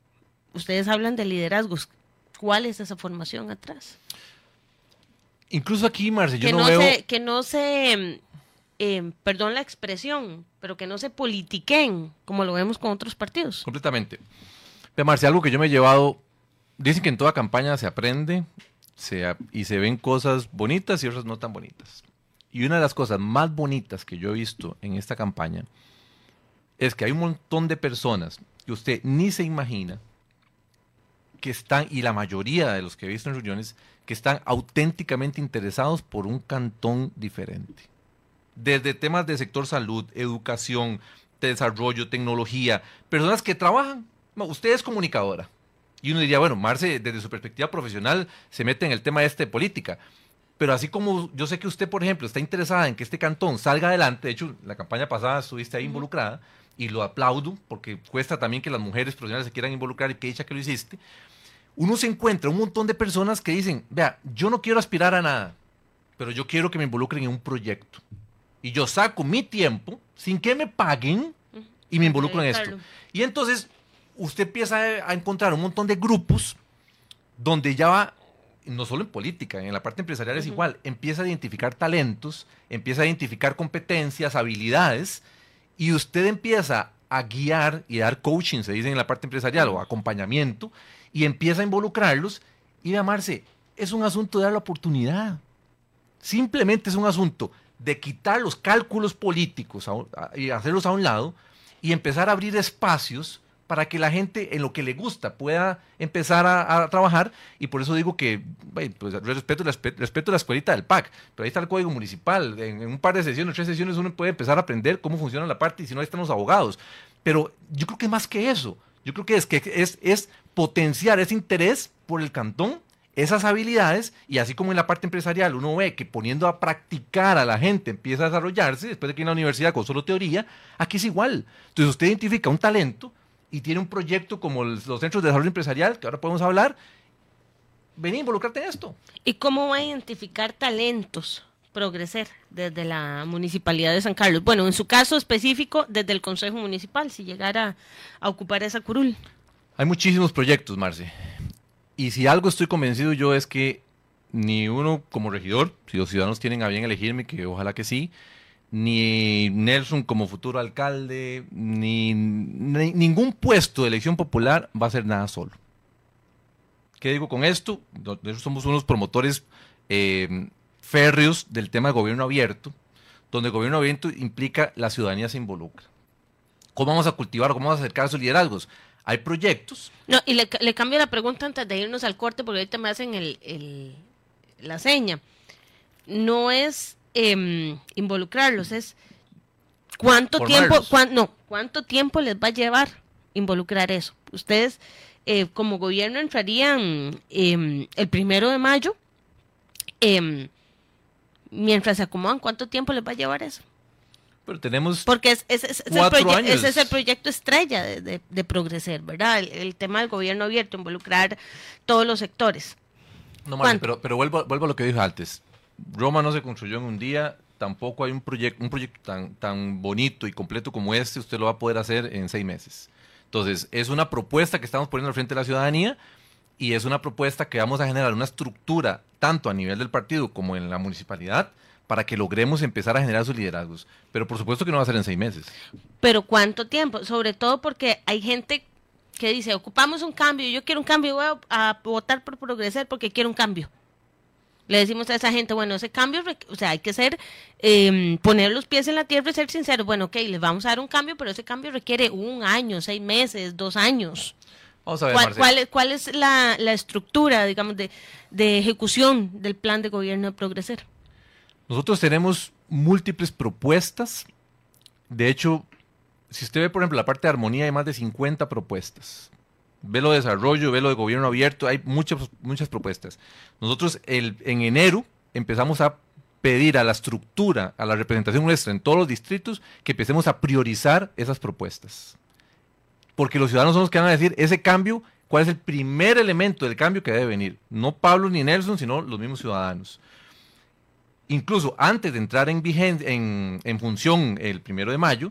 Ustedes hablan de liderazgos. ¿Cuál es esa formación atrás? Incluso aquí, Marce, yo que no, veo... Se, que no se, eh, perdón la expresión, pero que no se politiquen como lo vemos con otros partidos. Completamente. Pero Marce, algo que yo me he llevado Dicen que en toda campaña se aprende y se ven cosas bonitas y otras no tan bonitas. Y una de las cosas más bonitas que yo he visto en esta campaña es que hay un montón de personas que usted ni se imagina que están, y la mayoría de los que he visto en reuniones, que están auténticamente interesados por un cantón diferente. Desde temas de sector salud, educación, desarrollo, tecnología, personas que trabajan. usted es comunicadora, y uno diría, bueno, Marce, desde su perspectiva profesional, se mete en el tema este de política. Pero así como yo sé que usted, por ejemplo, está interesada en que este cantón salga adelante, de hecho, la campaña pasada estuviste ahí involucrada, y lo aplaudo, porque cuesta también que las mujeres profesionales se quieran involucrar y que dicha que lo hiciste, uno se encuentra un montón de personas que dicen, vea, yo no quiero aspirar a nada, pero yo quiero que me involucren en un proyecto. Y yo saco mi tiempo sin que me paguen y me involucro en esto. Y entonces usted empieza a encontrar un montón de grupos donde ya va, no solo en política, en la parte empresarial es igual, empieza a identificar talentos, empieza a identificar competencias, habilidades, y usted empieza a guiar y dar coaching, se dice en la parte empresarial, o acompañamiento, y empieza a involucrarlos, y llamarse, es un asunto de dar la oportunidad. Simplemente es un asunto de quitar los cálculos políticos y hacerlos a un lado y empezar a abrir espacios para que la gente en lo que le gusta pueda empezar a, trabajar. Y por eso digo que pues, respeto, respeto la escuelita del PAC, pero ahí está el código municipal, en, un par de sesiones, tres sesiones uno puede empezar a aprender cómo funciona la parte y si no ahí están los abogados, pero yo creo que más que eso, yo creo que es que es, es potenciar ese interés por el cantón esas habilidades y así como en la parte empresarial uno ve que poniendo a practicar a la gente empieza a desarrollarse después de que en la universidad con solo teoría, aquí es igual. Entonces usted identifica un talento, y tiene un proyecto como los centros de desarrollo empresarial, que ahora podemos hablar, vení involucrarte en esto. ¿Y cómo va a identificar talentos? Progreser desde la municipalidad de San Carlos. Bueno, en su caso específico, desde el Consejo Municipal, si llegara a ocupar esa curul. Hay muchísimos proyectos, Marce. Y si algo estoy convencido yo es que ni uno como regidor, si los ciudadanos tienen a bien elegirme, que ojalá que sí, ni Nelson como futuro alcalde, ni, ningún puesto de elección popular va a ser nada solo. ¿Qué digo con esto? Nosotros somos unos promotores eh, férreos del tema de gobierno abierto, donde el gobierno abierto implica la ciudadanía se involucra. ¿Cómo vamos a cultivar, cómo vamos a acercar a esos liderazgos? Hay proyectos. No, y le, cambio la pregunta antes de irnos al corte, porque ahorita me hacen el, la seña. No es Em, involucrarlos, es cuánto tiempo, no, cuánto tiempo les va a llevar involucrar eso. Ustedes eh, como gobierno entrarían em, el primero de mayo, em, mientras se acomodan, ¿cuánto tiempo les va a llevar eso? Pero tenemos Porque es, es, es, el ese es el proyecto estrella de, de, Progreser, ¿verdad? El, tema del gobierno abierto, involucrar todos los sectores. No, pero, pero vuelvo, vuelvo a lo que dije antes. Roma no se construyó en un día, tampoco hay un proyecto, un proyecto tan, tan bonito y completo como este, usted lo va a poder hacer en seis meses. Entonces, es una propuesta que estamos poniendo al frente de la ciudadanía y es una propuesta que vamos a generar una estructura, tanto a nivel del partido como en la municipalidad, para que logremos empezar a generar sus liderazgos. Pero por supuesto que no va a ser en seis meses. Pero ¿cuánto tiempo? Sobre todo porque hay gente que dice, ocupamos un cambio, yo quiero un cambio, voy a votar por progresar porque quiero un cambio. Le decimos a esa gente, bueno, ese cambio, o sea, hay que ser, em, poner los pies en la tierra y ser sinceros. Bueno, ok, les vamos a dar un cambio, pero ese cambio requiere un año, seis meses, dos años. Vamos a ver, ¿Cuál, cuál, es la, estructura, digamos, de, de, ejecución del plan de gobierno de Progreser? Nosotros tenemos múltiples propuestas. De hecho, si usted ve, por ejemplo, la parte de armonía, hay más de 50 propuestas velo de desarrollo, velo de gobierno abierto, hay muchas, muchas propuestas. Nosotros el, en enero empezamos a pedir a la estructura, a la representación nuestra en todos los distritos, que empecemos a priorizar esas propuestas. Porque los ciudadanos son los que van a decir ese cambio, cuál es el primer elemento del cambio que debe venir. No Pablo ni Nelson, sino los mismos ciudadanos. Incluso antes de entrar en, en, en función el primero de mayo,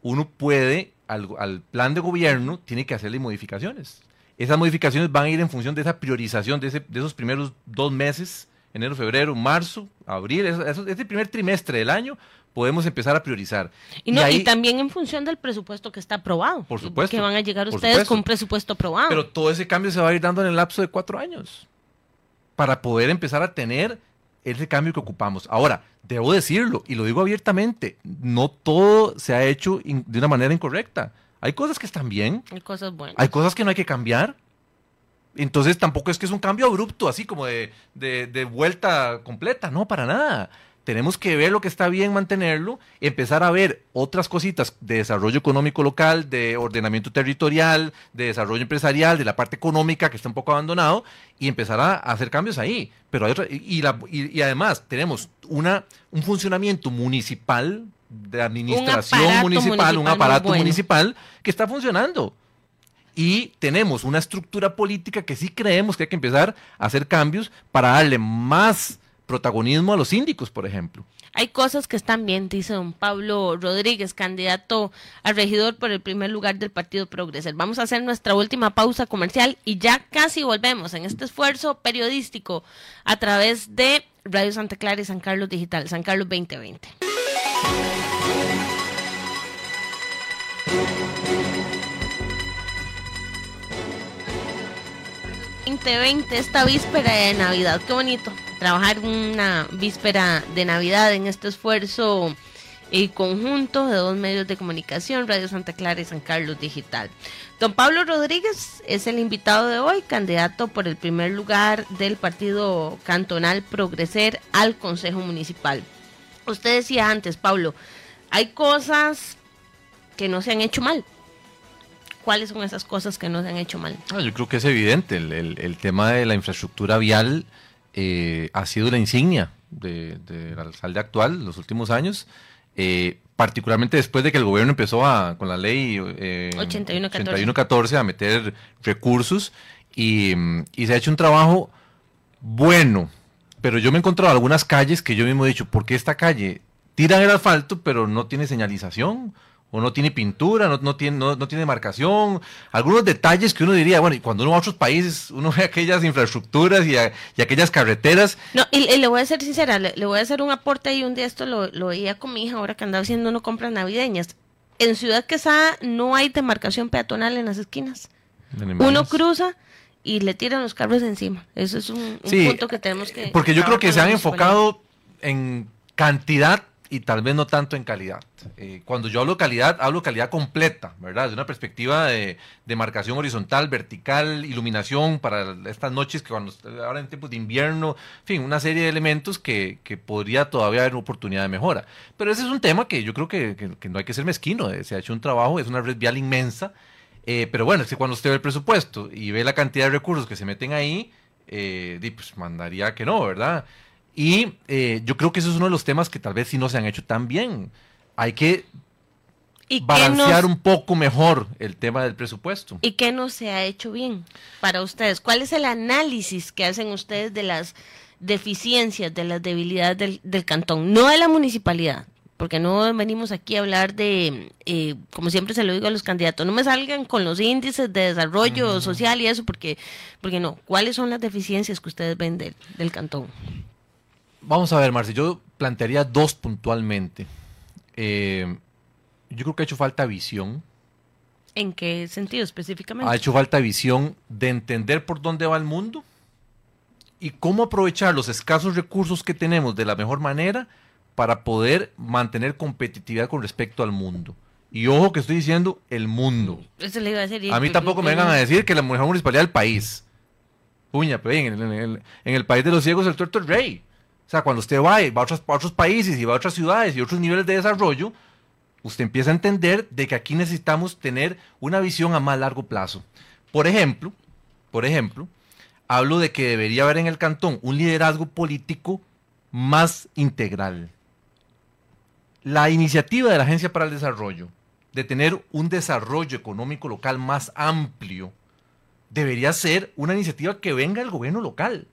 uno puede al, plan de gobierno tiene que hacerle modificaciones. Esas modificaciones van a ir en función de esa priorización de, esos primeros dos meses, enero, febrero, marzo, abril, ese primer trimestre del año, podemos empezar a priorizar. Y, no, y, también en función del presupuesto que está aprobado. Por supuesto. Que van a llegar ustedes con un presupuesto aprobado. Pero todo ese cambio se va a ir dando en el lapso de cuatro años para poder empezar a tener ese cambio que ocupamos. Ahora, debo decirlo, y lo digo abiertamente, no todo se ha hecho de una manera incorrecta. Hay cosas que están bien. Hay cosas buenas. Hay cosas que no hay que cambiar. Entonces tampoco es que es un cambio abrupto, así como de, de vuelta completa, no, para nada tenemos que ver lo que está bien, mantenerlo, empezar a ver otras cositas de desarrollo económico local, de ordenamiento territorial, de desarrollo empresarial, de la parte económica que está un poco abandonado, y empezar a, hacer cambios ahí. Pero hay y, y, además tenemos una, un funcionamiento municipal, de administración municipal, un aparato municipal que está funcionando. Y tenemos una estructura política que sí creemos que hay que empezar a hacer cambios para darle más protagonismo a los síndicos, por ejemplo. Hay cosas que están bien, dice don Pablo Rodríguez, candidato a regidor por el primer lugar del Partido Progreser. Vamos a hacer nuestra última pausa comercial y ya casi volvemos en este esfuerzo periodístico a través de Radio Santa Clara y San Carlos Digital, San Carlos 2020. 2020, esta víspera de Navidad. Qué bonito trabajar una víspera de Navidad en este esfuerzo y conjunto de dos medios de comunicación, Radio Santa Clara y San Carlos Digital. Don Pablo Rodríguez es el invitado de hoy, candidato por el primer lugar del Partido Cantonal Progreser al Consejo Municipal. Usted decía antes, Pablo, hay cosas que no se han hecho mal. ¿Cuáles son esas cosas que no se han hecho mal? Ah, yo creo que es evidente. el tema de la infraestructura vial eh, ha sido la insignia del de, alcalde actual los últimos años, eh, particularmente después de que el gobierno empezó a, con la ley eh, 81-14 a meter recursos y, se ha hecho un trabajo bueno, pero yo me he encontrado algunas calles que yo mismo he dicho, ¿por qué esta calle tiran el asfalto pero no tiene señalización? O no tiene pintura, no, no tiene, no, tiene marcación, algunos detalles que uno diría, bueno, y cuando uno va a otros países, uno ve aquellas infraestructuras y, aquellas carreteras. No, y, le voy a ser sincera, le, voy a hacer un aporte y un día esto lo, lo veía con mi hija ahora que andaba haciendo uno compras navideñas. En Ciudad Quesada no hay demarcación peatonal en las esquinas. Uno cruza y le tiran los carros encima. Eso es un, punto que tenemos que... Porque yo creo que se han enfocado en cantidad y tal vez no tanto en calidad. Eh, cuando yo hablo calidad, hablo calidad completa, ¿verdad? De una perspectiva de, marcación horizontal, vertical, iluminación para estas noches que cuando ahora en tiempos de invierno, en fin, una serie de elementos que, podría todavía haber oportunidad de mejora. Pero ese es un tema que yo creo que, no hay que ser mezquino, eh, se ha hecho un trabajo, es una red vial inmensa, eh, pero bueno, es que cuando usted ve el presupuesto y ve la cantidad de recursos que se meten ahí, pues mandaría que no, ¿verdad? Y eh, yo creo que eso es uno de los temas que tal vez sí no se han hecho tan bien. Hay que balancear un poco mejor el tema del presupuesto. ¿Y qué no se ha hecho bien para ustedes? ¿Cuál es el análisis que hacen ustedes de las deficiencias, de las debilidades del, del cantón? No de la municipalidad, porque no venimos aquí a hablar de, eh, como siempre se lo digo a los candidatos, no me salgan con los índices de desarrollo social y eso, porque, porque no. ¿Cuáles son las deficiencias que ustedes ven del cantón? Vamos a ver, Marci, yo plantearía dos puntualmente. Eh, yo creo que ha hecho falta visión. ¿En qué sentido específicamente? Ha hecho falta visión de entender por dónde va el mundo y cómo aprovechar los escasos recursos que tenemos de la mejor manera para poder mantener competitividad con respecto al mundo. Y ojo que estoy diciendo el mundo. Eso le iba a, decir, a mí tampoco me vengan a decir que la mejor municipalidad del país. Puña, pero en el, en el país de los ciegos el tuerto es rey. O sea, cuando usted va, va a, otros, países y va a otras ciudades y otros niveles de desarrollo, usted empieza a entender de que aquí necesitamos tener una visión a más largo plazo. Por ejemplo, por ejemplo, hablo de que debería haber en el cantón un liderazgo político más integral. La iniciativa de la Agencia para el Desarrollo de tener un desarrollo económico local más amplio debería ser una iniciativa que venga del gobierno local,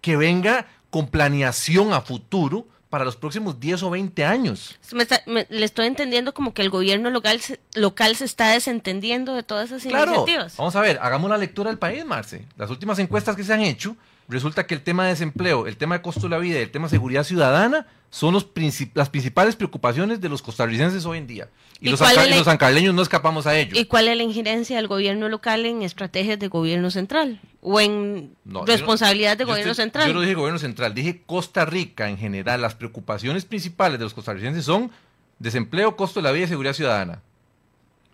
que venga con planeación a futuro para los próximos 10 o 20 años. le estoy entendiendo como que el gobierno local, local se está desentendiendo de todas esas claro. iniciativas. Vamos a ver, hagamos la lectura del país, Marce. Las últimas encuestas que se han hecho, resulta que el tema de desempleo, el tema de costo de la vida y el tema de seguridad ciudadana son los las principales preocupaciones de los costarricenses hoy en día. Y, los, sancarleños no escapamos a ello. ¿Y cuál es la injerencia del gobierno local en estrategias de gobierno central? ¿O en responsabilidad de gobierno central? Yo no dije gobierno central, dije Costa Rica en general. Las preocupaciones principales de los costarricenses son desempleo, costo de la vida y seguridad ciudadana.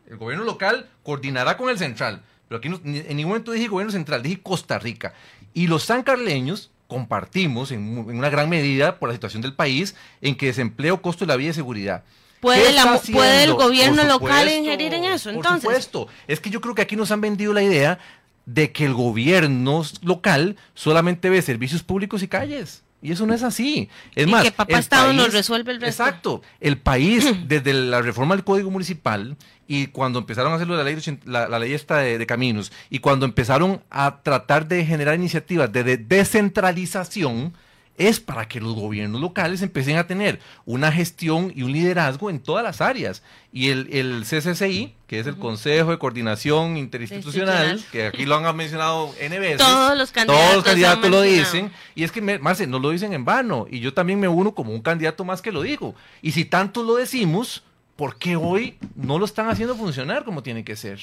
El gobierno local coordinará con el central. Pero aquí en ningún momento dije gobierno central, dije Costa Rica. Y los sancarleños compartimos en, una gran medida por la situación del país en que desempleo, costo de la vida y seguridad. ¿Puede, el gobierno local ingerir en eso? Entonces? Por supuesto. Es que yo creo que aquí nos han vendido la idea de que el gobierno local solamente ve servicios públicos y calles. Y eso no es así. Es y más, que papá Estado nos resuelve el resto. Exacto. El país, desde la reforma del Código Municipal y cuando empezaron a hacerlo la ley, la, ley esta de, caminos y cuando empezaron a tratar de generar iniciativas de descentralización, es para que los gobiernos locales empiecen a tener una gestión y un liderazgo en todas las áreas. Y el, el CCCI, que es el Consejo de Coordinación Interinstitucional, que aquí lo han mencionado N veces. Todos los candidatos, todos los candidatos lo dicen. Y es que, Marce, no lo dicen en vano. Y yo también me uno como un candidato más que lo digo. Y si tanto lo decimos, ¿por qué hoy no lo están haciendo funcionar como tiene que ser?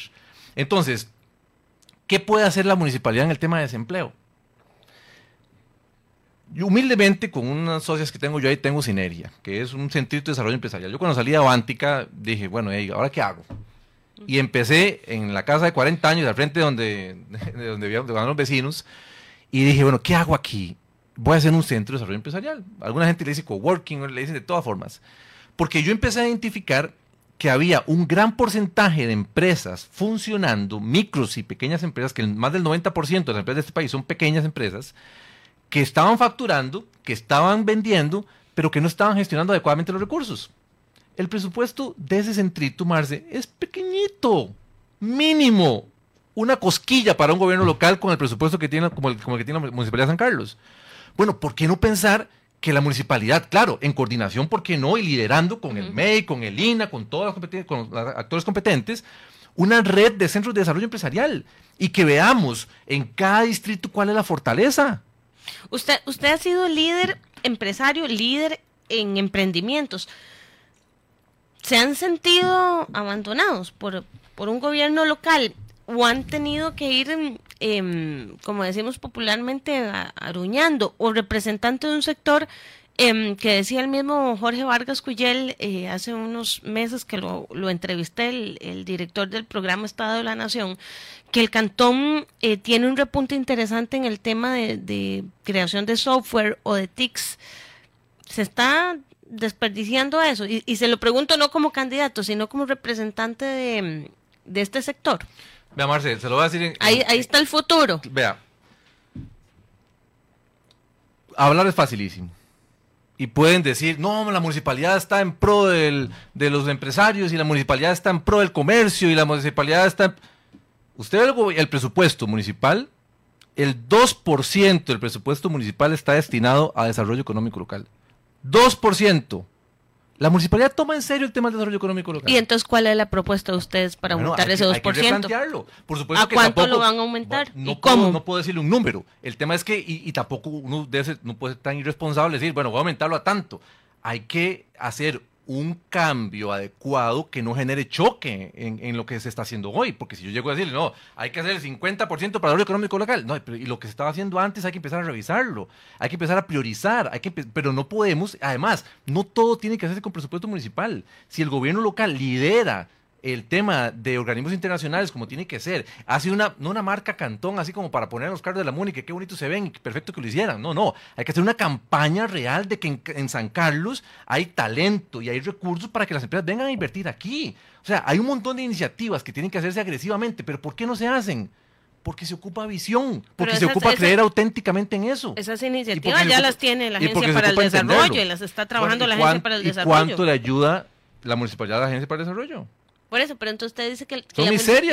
Entonces, ¿qué puede hacer la municipalidad en el tema de desempleo? Yo humildemente, con unas socias que tengo yo ahí, tengo Sineria, que es un centro de desarrollo empresarial. Yo cuando salí de Avántica dije, bueno, ¿ahora qué hago? Y empecé en la casa de 40 años, al frente de donde, de donde vivían los vecinos, y dije, bueno, ¿qué hago aquí? Voy a hacer un centro de desarrollo empresarial. Alguna gente le dice coworking, le dicen de todas formas. Porque yo empecé a identificar que había un gran porcentaje de empresas funcionando, micros y pequeñas empresas, que más del 90% de las empresas de este país son pequeñas empresas, que estaban facturando, que estaban vendiendo, pero que no estaban gestionando adecuadamente los recursos. El presupuesto de ese centrito, Marce, es pequeñito, mínimo, una cosquilla para un gobierno local con el presupuesto que tiene, como el, que tiene la Municipalidad de San Carlos. Bueno, ¿por qué no pensar que la municipalidad, claro, en coordinación, ¿por qué no? Y liderando con el MEI, con el INA, con todos los, con los actores competentes, una red de centros de desarrollo empresarial y que veamos en cada distrito cuál es la fortaleza. Usted, usted ha sido líder empresario, líder en emprendimientos. ¿Se han sentido abandonados por, por un gobierno local o han tenido que ir, em, como decimos popularmente, aruñando o representante de un sector em, que decía el mismo Jorge Vargas Cuyel eh, hace unos meses que lo, entrevisté, el, director del programa Estado de la Nación, que el cantón eh, tiene un repunte interesante en el tema de, de creación de software o de TICs. Se está desperdiciando eso y, y, se lo pregunto no como candidato, sino como representante de, de este sector. Vea, Marcel, se lo voy a decir. ahí, ahí está el futuro. Vea. Hablar es facilísimo. Y pueden decir, no, la municipalidad está en pro del, de los empresarios y la municipalidad está en pro del comercio y la municipalidad está... En... Usted el, el presupuesto municipal, el 2% del presupuesto municipal está destinado a desarrollo económico local. 2%. La municipalidad toma en serio el tema del desarrollo económico local. ¿Y entonces cuál es la propuesta de ustedes para aumentar ese 2%? Hay que replantearlo. Por supuesto ¿A cuánto lo van a aumentar? No, ¿Y cómo? no puedo decirle un número. El tema es que, y, tampoco uno debe no puede ser tan irresponsable decir, bueno, voy a aumentarlo a tanto. Hay que hacer un cambio adecuado que no genere choque en, lo que se está haciendo hoy. Porque si yo llego a decirle, no, hay que hacer el 50% para el económico local, no, y lo que se estaba haciendo antes hay que empezar a revisarlo, hay que empezar a priorizar, hay que, pero no podemos, además, no todo tiene que hacerse con presupuesto municipal. Si el gobierno local lidera el tema de organismos internacionales como tiene que ser. Hace una, no una marca cantón así como para poner a los carros de la MUNI, que qué bonito se ven y perfecto que lo hicieran. No, no. Hay que hacer una campaña real de que en, San Carlos hay talento y hay recursos para que las empresas vengan a invertir aquí. O sea, hay un montón de iniciativas que tienen que hacerse agresivamente, pero ¿por qué no se hacen? Porque se ocupa visión, porque se ocupa creer auténticamente en eso. Esas iniciativas ya las tiene la Agencia para el Desarrollo y las está trabajando la Agencia para el Desarrollo. ¿Y cuánto le ayuda la municipalidad a la Agencia para el Desarrollo? Por eso, pero entonces usted dice que,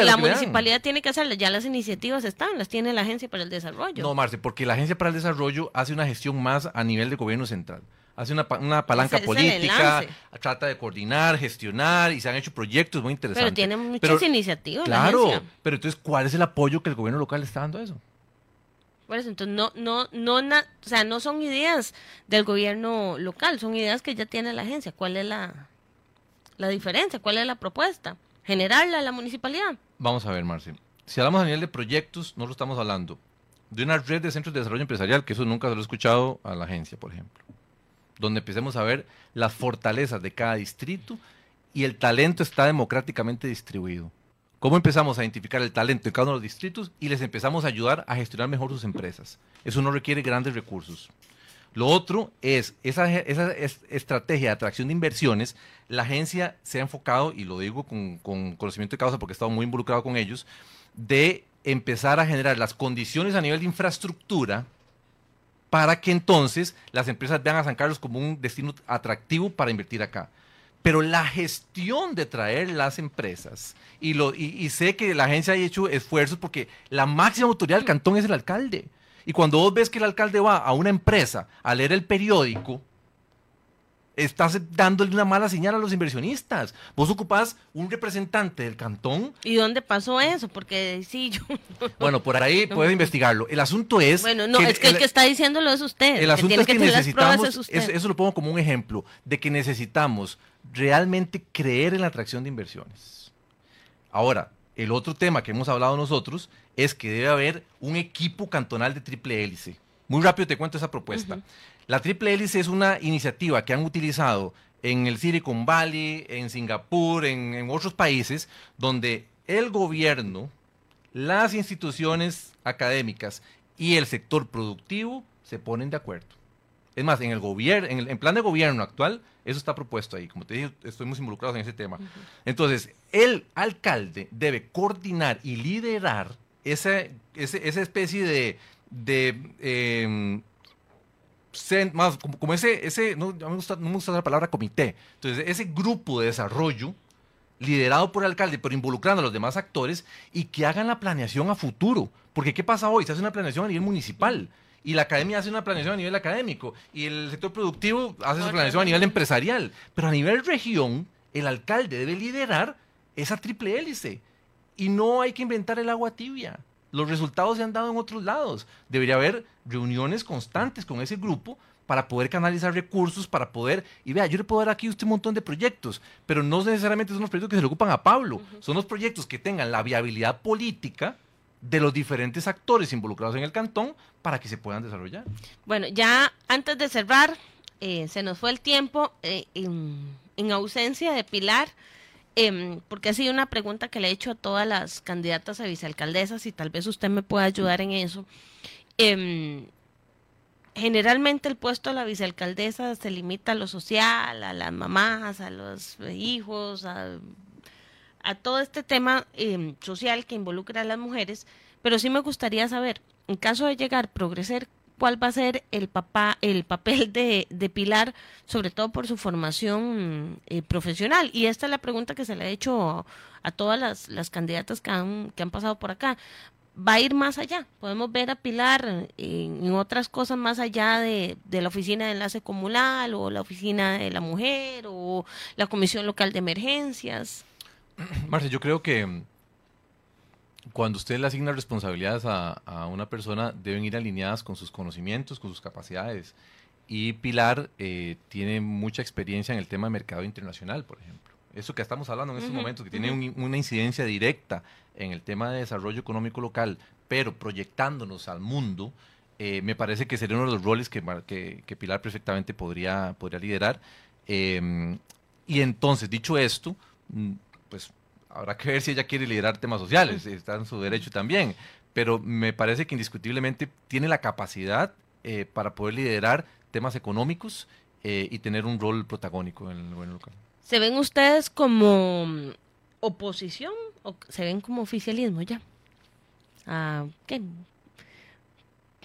la, municipalidad tiene que hacerlo, ya las iniciativas están, las tiene la Agencia para el Desarrollo. No, Marce, porque la Agencia para el Desarrollo hace una gestión más a nivel de gobierno central. Hace una, palanca política, trata de coordinar, gestionar y se han hecho proyectos muy interesantes. Pero tiene muchas iniciativas. Claro, pero entonces, ¿cuál es el apoyo que el gobierno local está dando a eso? Por eso, entonces, no, no, no, o sea, no son ideas del gobierno local, son ideas que ya tiene la agencia. ¿Cuál es la, la diferencia? ¿Cuál es la propuesta? ¿Generarla a la municipalidad? Vamos a ver, Marci. Si hablamos a nivel de proyectos, no lo estamos hablando de una red de centros de desarrollo empresarial, que eso nunca se lo he escuchado a la agencia, por ejemplo. Donde empecemos a ver las fortalezas de cada distrito y el talento está democráticamente distribuido. ¿Cómo empezamos a identificar el talento de cada uno de los distritos y les empezamos a ayudar a gestionar mejor sus empresas? Eso no requiere grandes recursos. Lo otro es esa, esa estrategia de atracción de inversiones. La agencia se ha enfocado, y lo digo con, conocimiento de causa porque he estado muy involucrado con ellos, de empezar a generar las condiciones a nivel de infraestructura para que entonces las empresas vean a San Carlos como un destino atractivo para invertir acá. Pero la gestión de traer las empresas, y, lo, y sé que la agencia ha hecho esfuerzos porque la máxima autoridad del cantón es el alcalde. Y cuando vos ves que el alcalde va a una empresa a leer el periódico, estás dándole una mala señal a los inversionistas. Vos ocupás un representante del cantón. ¿Y dónde pasó eso? Porque sí, yo... Bueno, por ahí puedes investigarlo. El asunto es... Bueno, no, es que el, que está diciéndolo es usted. El asunto es que, necesitamos... eso lo pongo como un ejemplo de que necesitamos realmente creer en la atracción de inversiones. Ahora, el otro tema que hemos hablado nosotros es que debe haber un equipo cantonal de triple hélice. Muy rápido te cuento esa propuesta. La triple hélice es una iniciativa que han utilizado en el Silicon Valley, en Singapur, en, otros países, donde el gobierno, las instituciones académicas y el sector productivo se ponen de acuerdo. Es más, en el gobierno, en el plan de gobierno actual, eso está propuesto ahí. Como te dije, estamos involucrados en ese tema. Entonces, el alcalde debe coordinar y liderar esa, esa especie de, de em, más, como, ese, ese no, me gusta, no me gusta la palabra comité, entonces ese grupo de desarrollo liderado por el alcalde, pero involucrando a los demás actores y que hagan la planeación a futuro. Porque ¿qué pasa hoy? Se hace una planeación a nivel municipal y la academia hace una planeación a nivel académico y el sector productivo hace su planeación a nivel empresarial. Pero a nivel región, el alcalde debe liderar esa triple hélice y no hay que inventar el agua tibia. Los resultados se han dado en otros lados. Debería haber reuniones constantes con ese grupo para poder canalizar recursos, para poder, y vea, yo le puedo dar aquí usted un montón de proyectos, pero no necesariamente son los proyectos que se le ocupan a Pablo, son los proyectos que tengan la viabilidad política de los diferentes actores involucrados en el cantón para que se puedan desarrollar. Bueno, ya antes de cerrar, eh, se nos fue el tiempo eh, en, ausencia de Pilar, em, porque ha sido una pregunta que le he hecho a todas las candidatas a vicealcaldesas y tal vez usted me pueda ayudar en eso. Em, generalmente el puesto de la vicealcaldesa se limita a lo social, a las mamás, a los hijos, a, todo este tema em, social que involucra a las mujeres, pero sí me gustaría saber, en caso de llegar a progresar, cuál va a ser el papá, el papel de, Pilar, sobre todo por su formación eh, profesional. Y esta es la pregunta que se le ha hecho a, todas las, las candidatas que han, que han pasado por acá va a ir más allá. Podemos ver a Pilar en, otras cosas más allá de, la oficina de enlace comunal o la oficina de la mujer o la comisión local de emergencias. Marce, yo creo que cuando usted le asigna responsabilidades a, una persona, deben ir alineadas con sus conocimientos, con sus capacidades. Y Pilar eh, tiene mucha experiencia en el tema de mercado internacional, por ejemplo. Eso que estamos hablando en estos momentos, que tiene una incidencia directa en el tema de desarrollo económico local, pero proyectándonos al mundo, eh, me parece que sería uno de los roles que, que, Pilar perfectamente podría, podría liderar. Em, y entonces, dicho esto, mm, pues habrá que ver si ella quiere liderar temas sociales, está en su derecho también, pero me parece que indiscutiblemente tiene la capacidad eh, para poder liderar temas económicos eh, y tener un rol protagónico en el gobierno local. ¿Se ven ustedes como oposición o se ven como oficialismo ya? Ah, ¿Qué?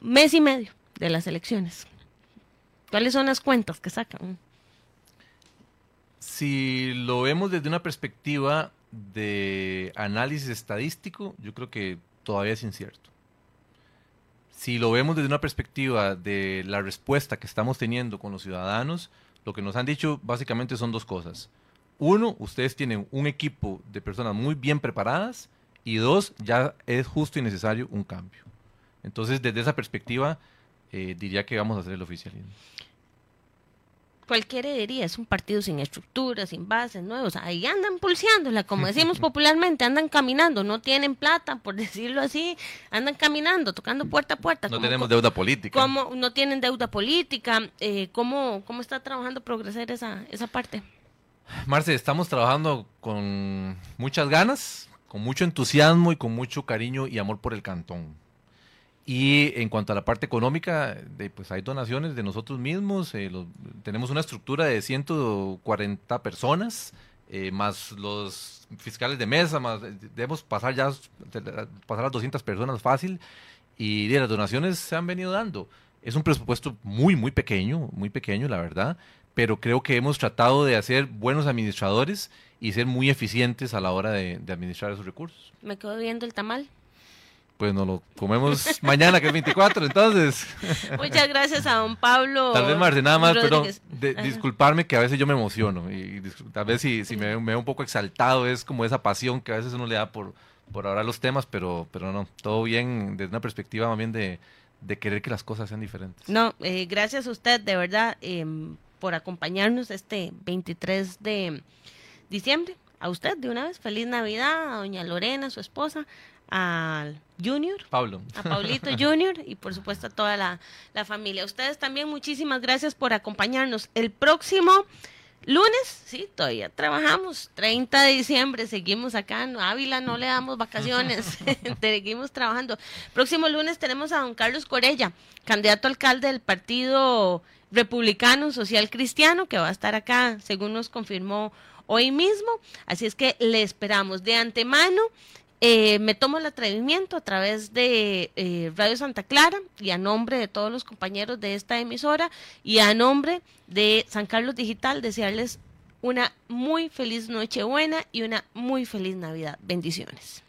Mes y medio de las elecciones. ¿Cuáles son las cuentas que sacan? Si lo vemos desde una perspectiva de análisis estadístico, yo creo que todavía es incierto. Si lo vemos desde una perspectiva de la respuesta que estamos teniendo con los ciudadanos, lo que nos han dicho básicamente son dos cosas. Uno, ustedes tienen un equipo de personas muy bien preparadas y dos, ya es justo y necesario un cambio. Entonces, desde esa perspectiva, eh, diría que vamos a hacer el oficialismo. Cualquier heredería es un partido sin estructura, sin bases nuevos. Ahí andan pulseándola, como decimos popularmente, andan caminando, no tienen plata, por decirlo así, andan caminando, tocando puerta a puerta. No tenemos deuda política. Como no tienen deuda política. Eh, ¿cómo, ¿Cómo está trabajando progresar esa, esa parte? Marce, estamos trabajando con muchas ganas, con mucho entusiasmo y con mucho cariño y amor por el cantón. Y en cuanto a la parte económica, pues hay donaciones de nosotros mismos. Eh, tenemos una estructura de 140 personas, eh, más los fiscales de mesa, más debemos pasar ya pasar las 200 personas fácil. Y las donaciones se han venido dando. Es un presupuesto muy, muy pequeño, muy pequeño, la verdad pero creo que hemos tratado de hacer buenos administradores y ser muy eficientes a la hora de, administrar esos recursos. Me quedo viendo el tamal. Pues nos lo comemos mañana, que es 24, entonces. Muchas gracias a don Pablo. Tal vez, Marce, nada más, perdón, disculparme que a veces yo me emociono y, tal vez si, si me, veo un poco exaltado es como esa pasión que a veces uno le da por, por hablar los temas, pero, pero no, todo bien desde una perspectiva más bien de, de querer que las cosas sean diferentes. No, eh, gracias a usted, de verdad. Eh, por acompañarnos este 23 de diciembre. A usted de una vez, feliz Navidad, a doña Lorena, su esposa, al Junior. Pablo. A Paulito Junior y por supuesto a toda la, la familia. ustedes también muchísimas gracias por acompañarnos. El próximo lunes, sí, todavía trabajamos. 30 de diciembre, seguimos acá en Ávila, no le damos vacaciones, seguimos trabajando. Próximo lunes tenemos a don Carlos Corella, candidato alcalde del partido republicano social cristiano que va a estar acá, según nos confirmó hoy mismo. Así es que le esperamos de antemano. Eh, me tomo el atrevimiento a través de eh, Radio Santa Clara y a nombre de todos los compañeros de esta emisora y a nombre de San Carlos Digital desearles una muy feliz Nochebuena y una muy feliz Navidad. Bendiciones.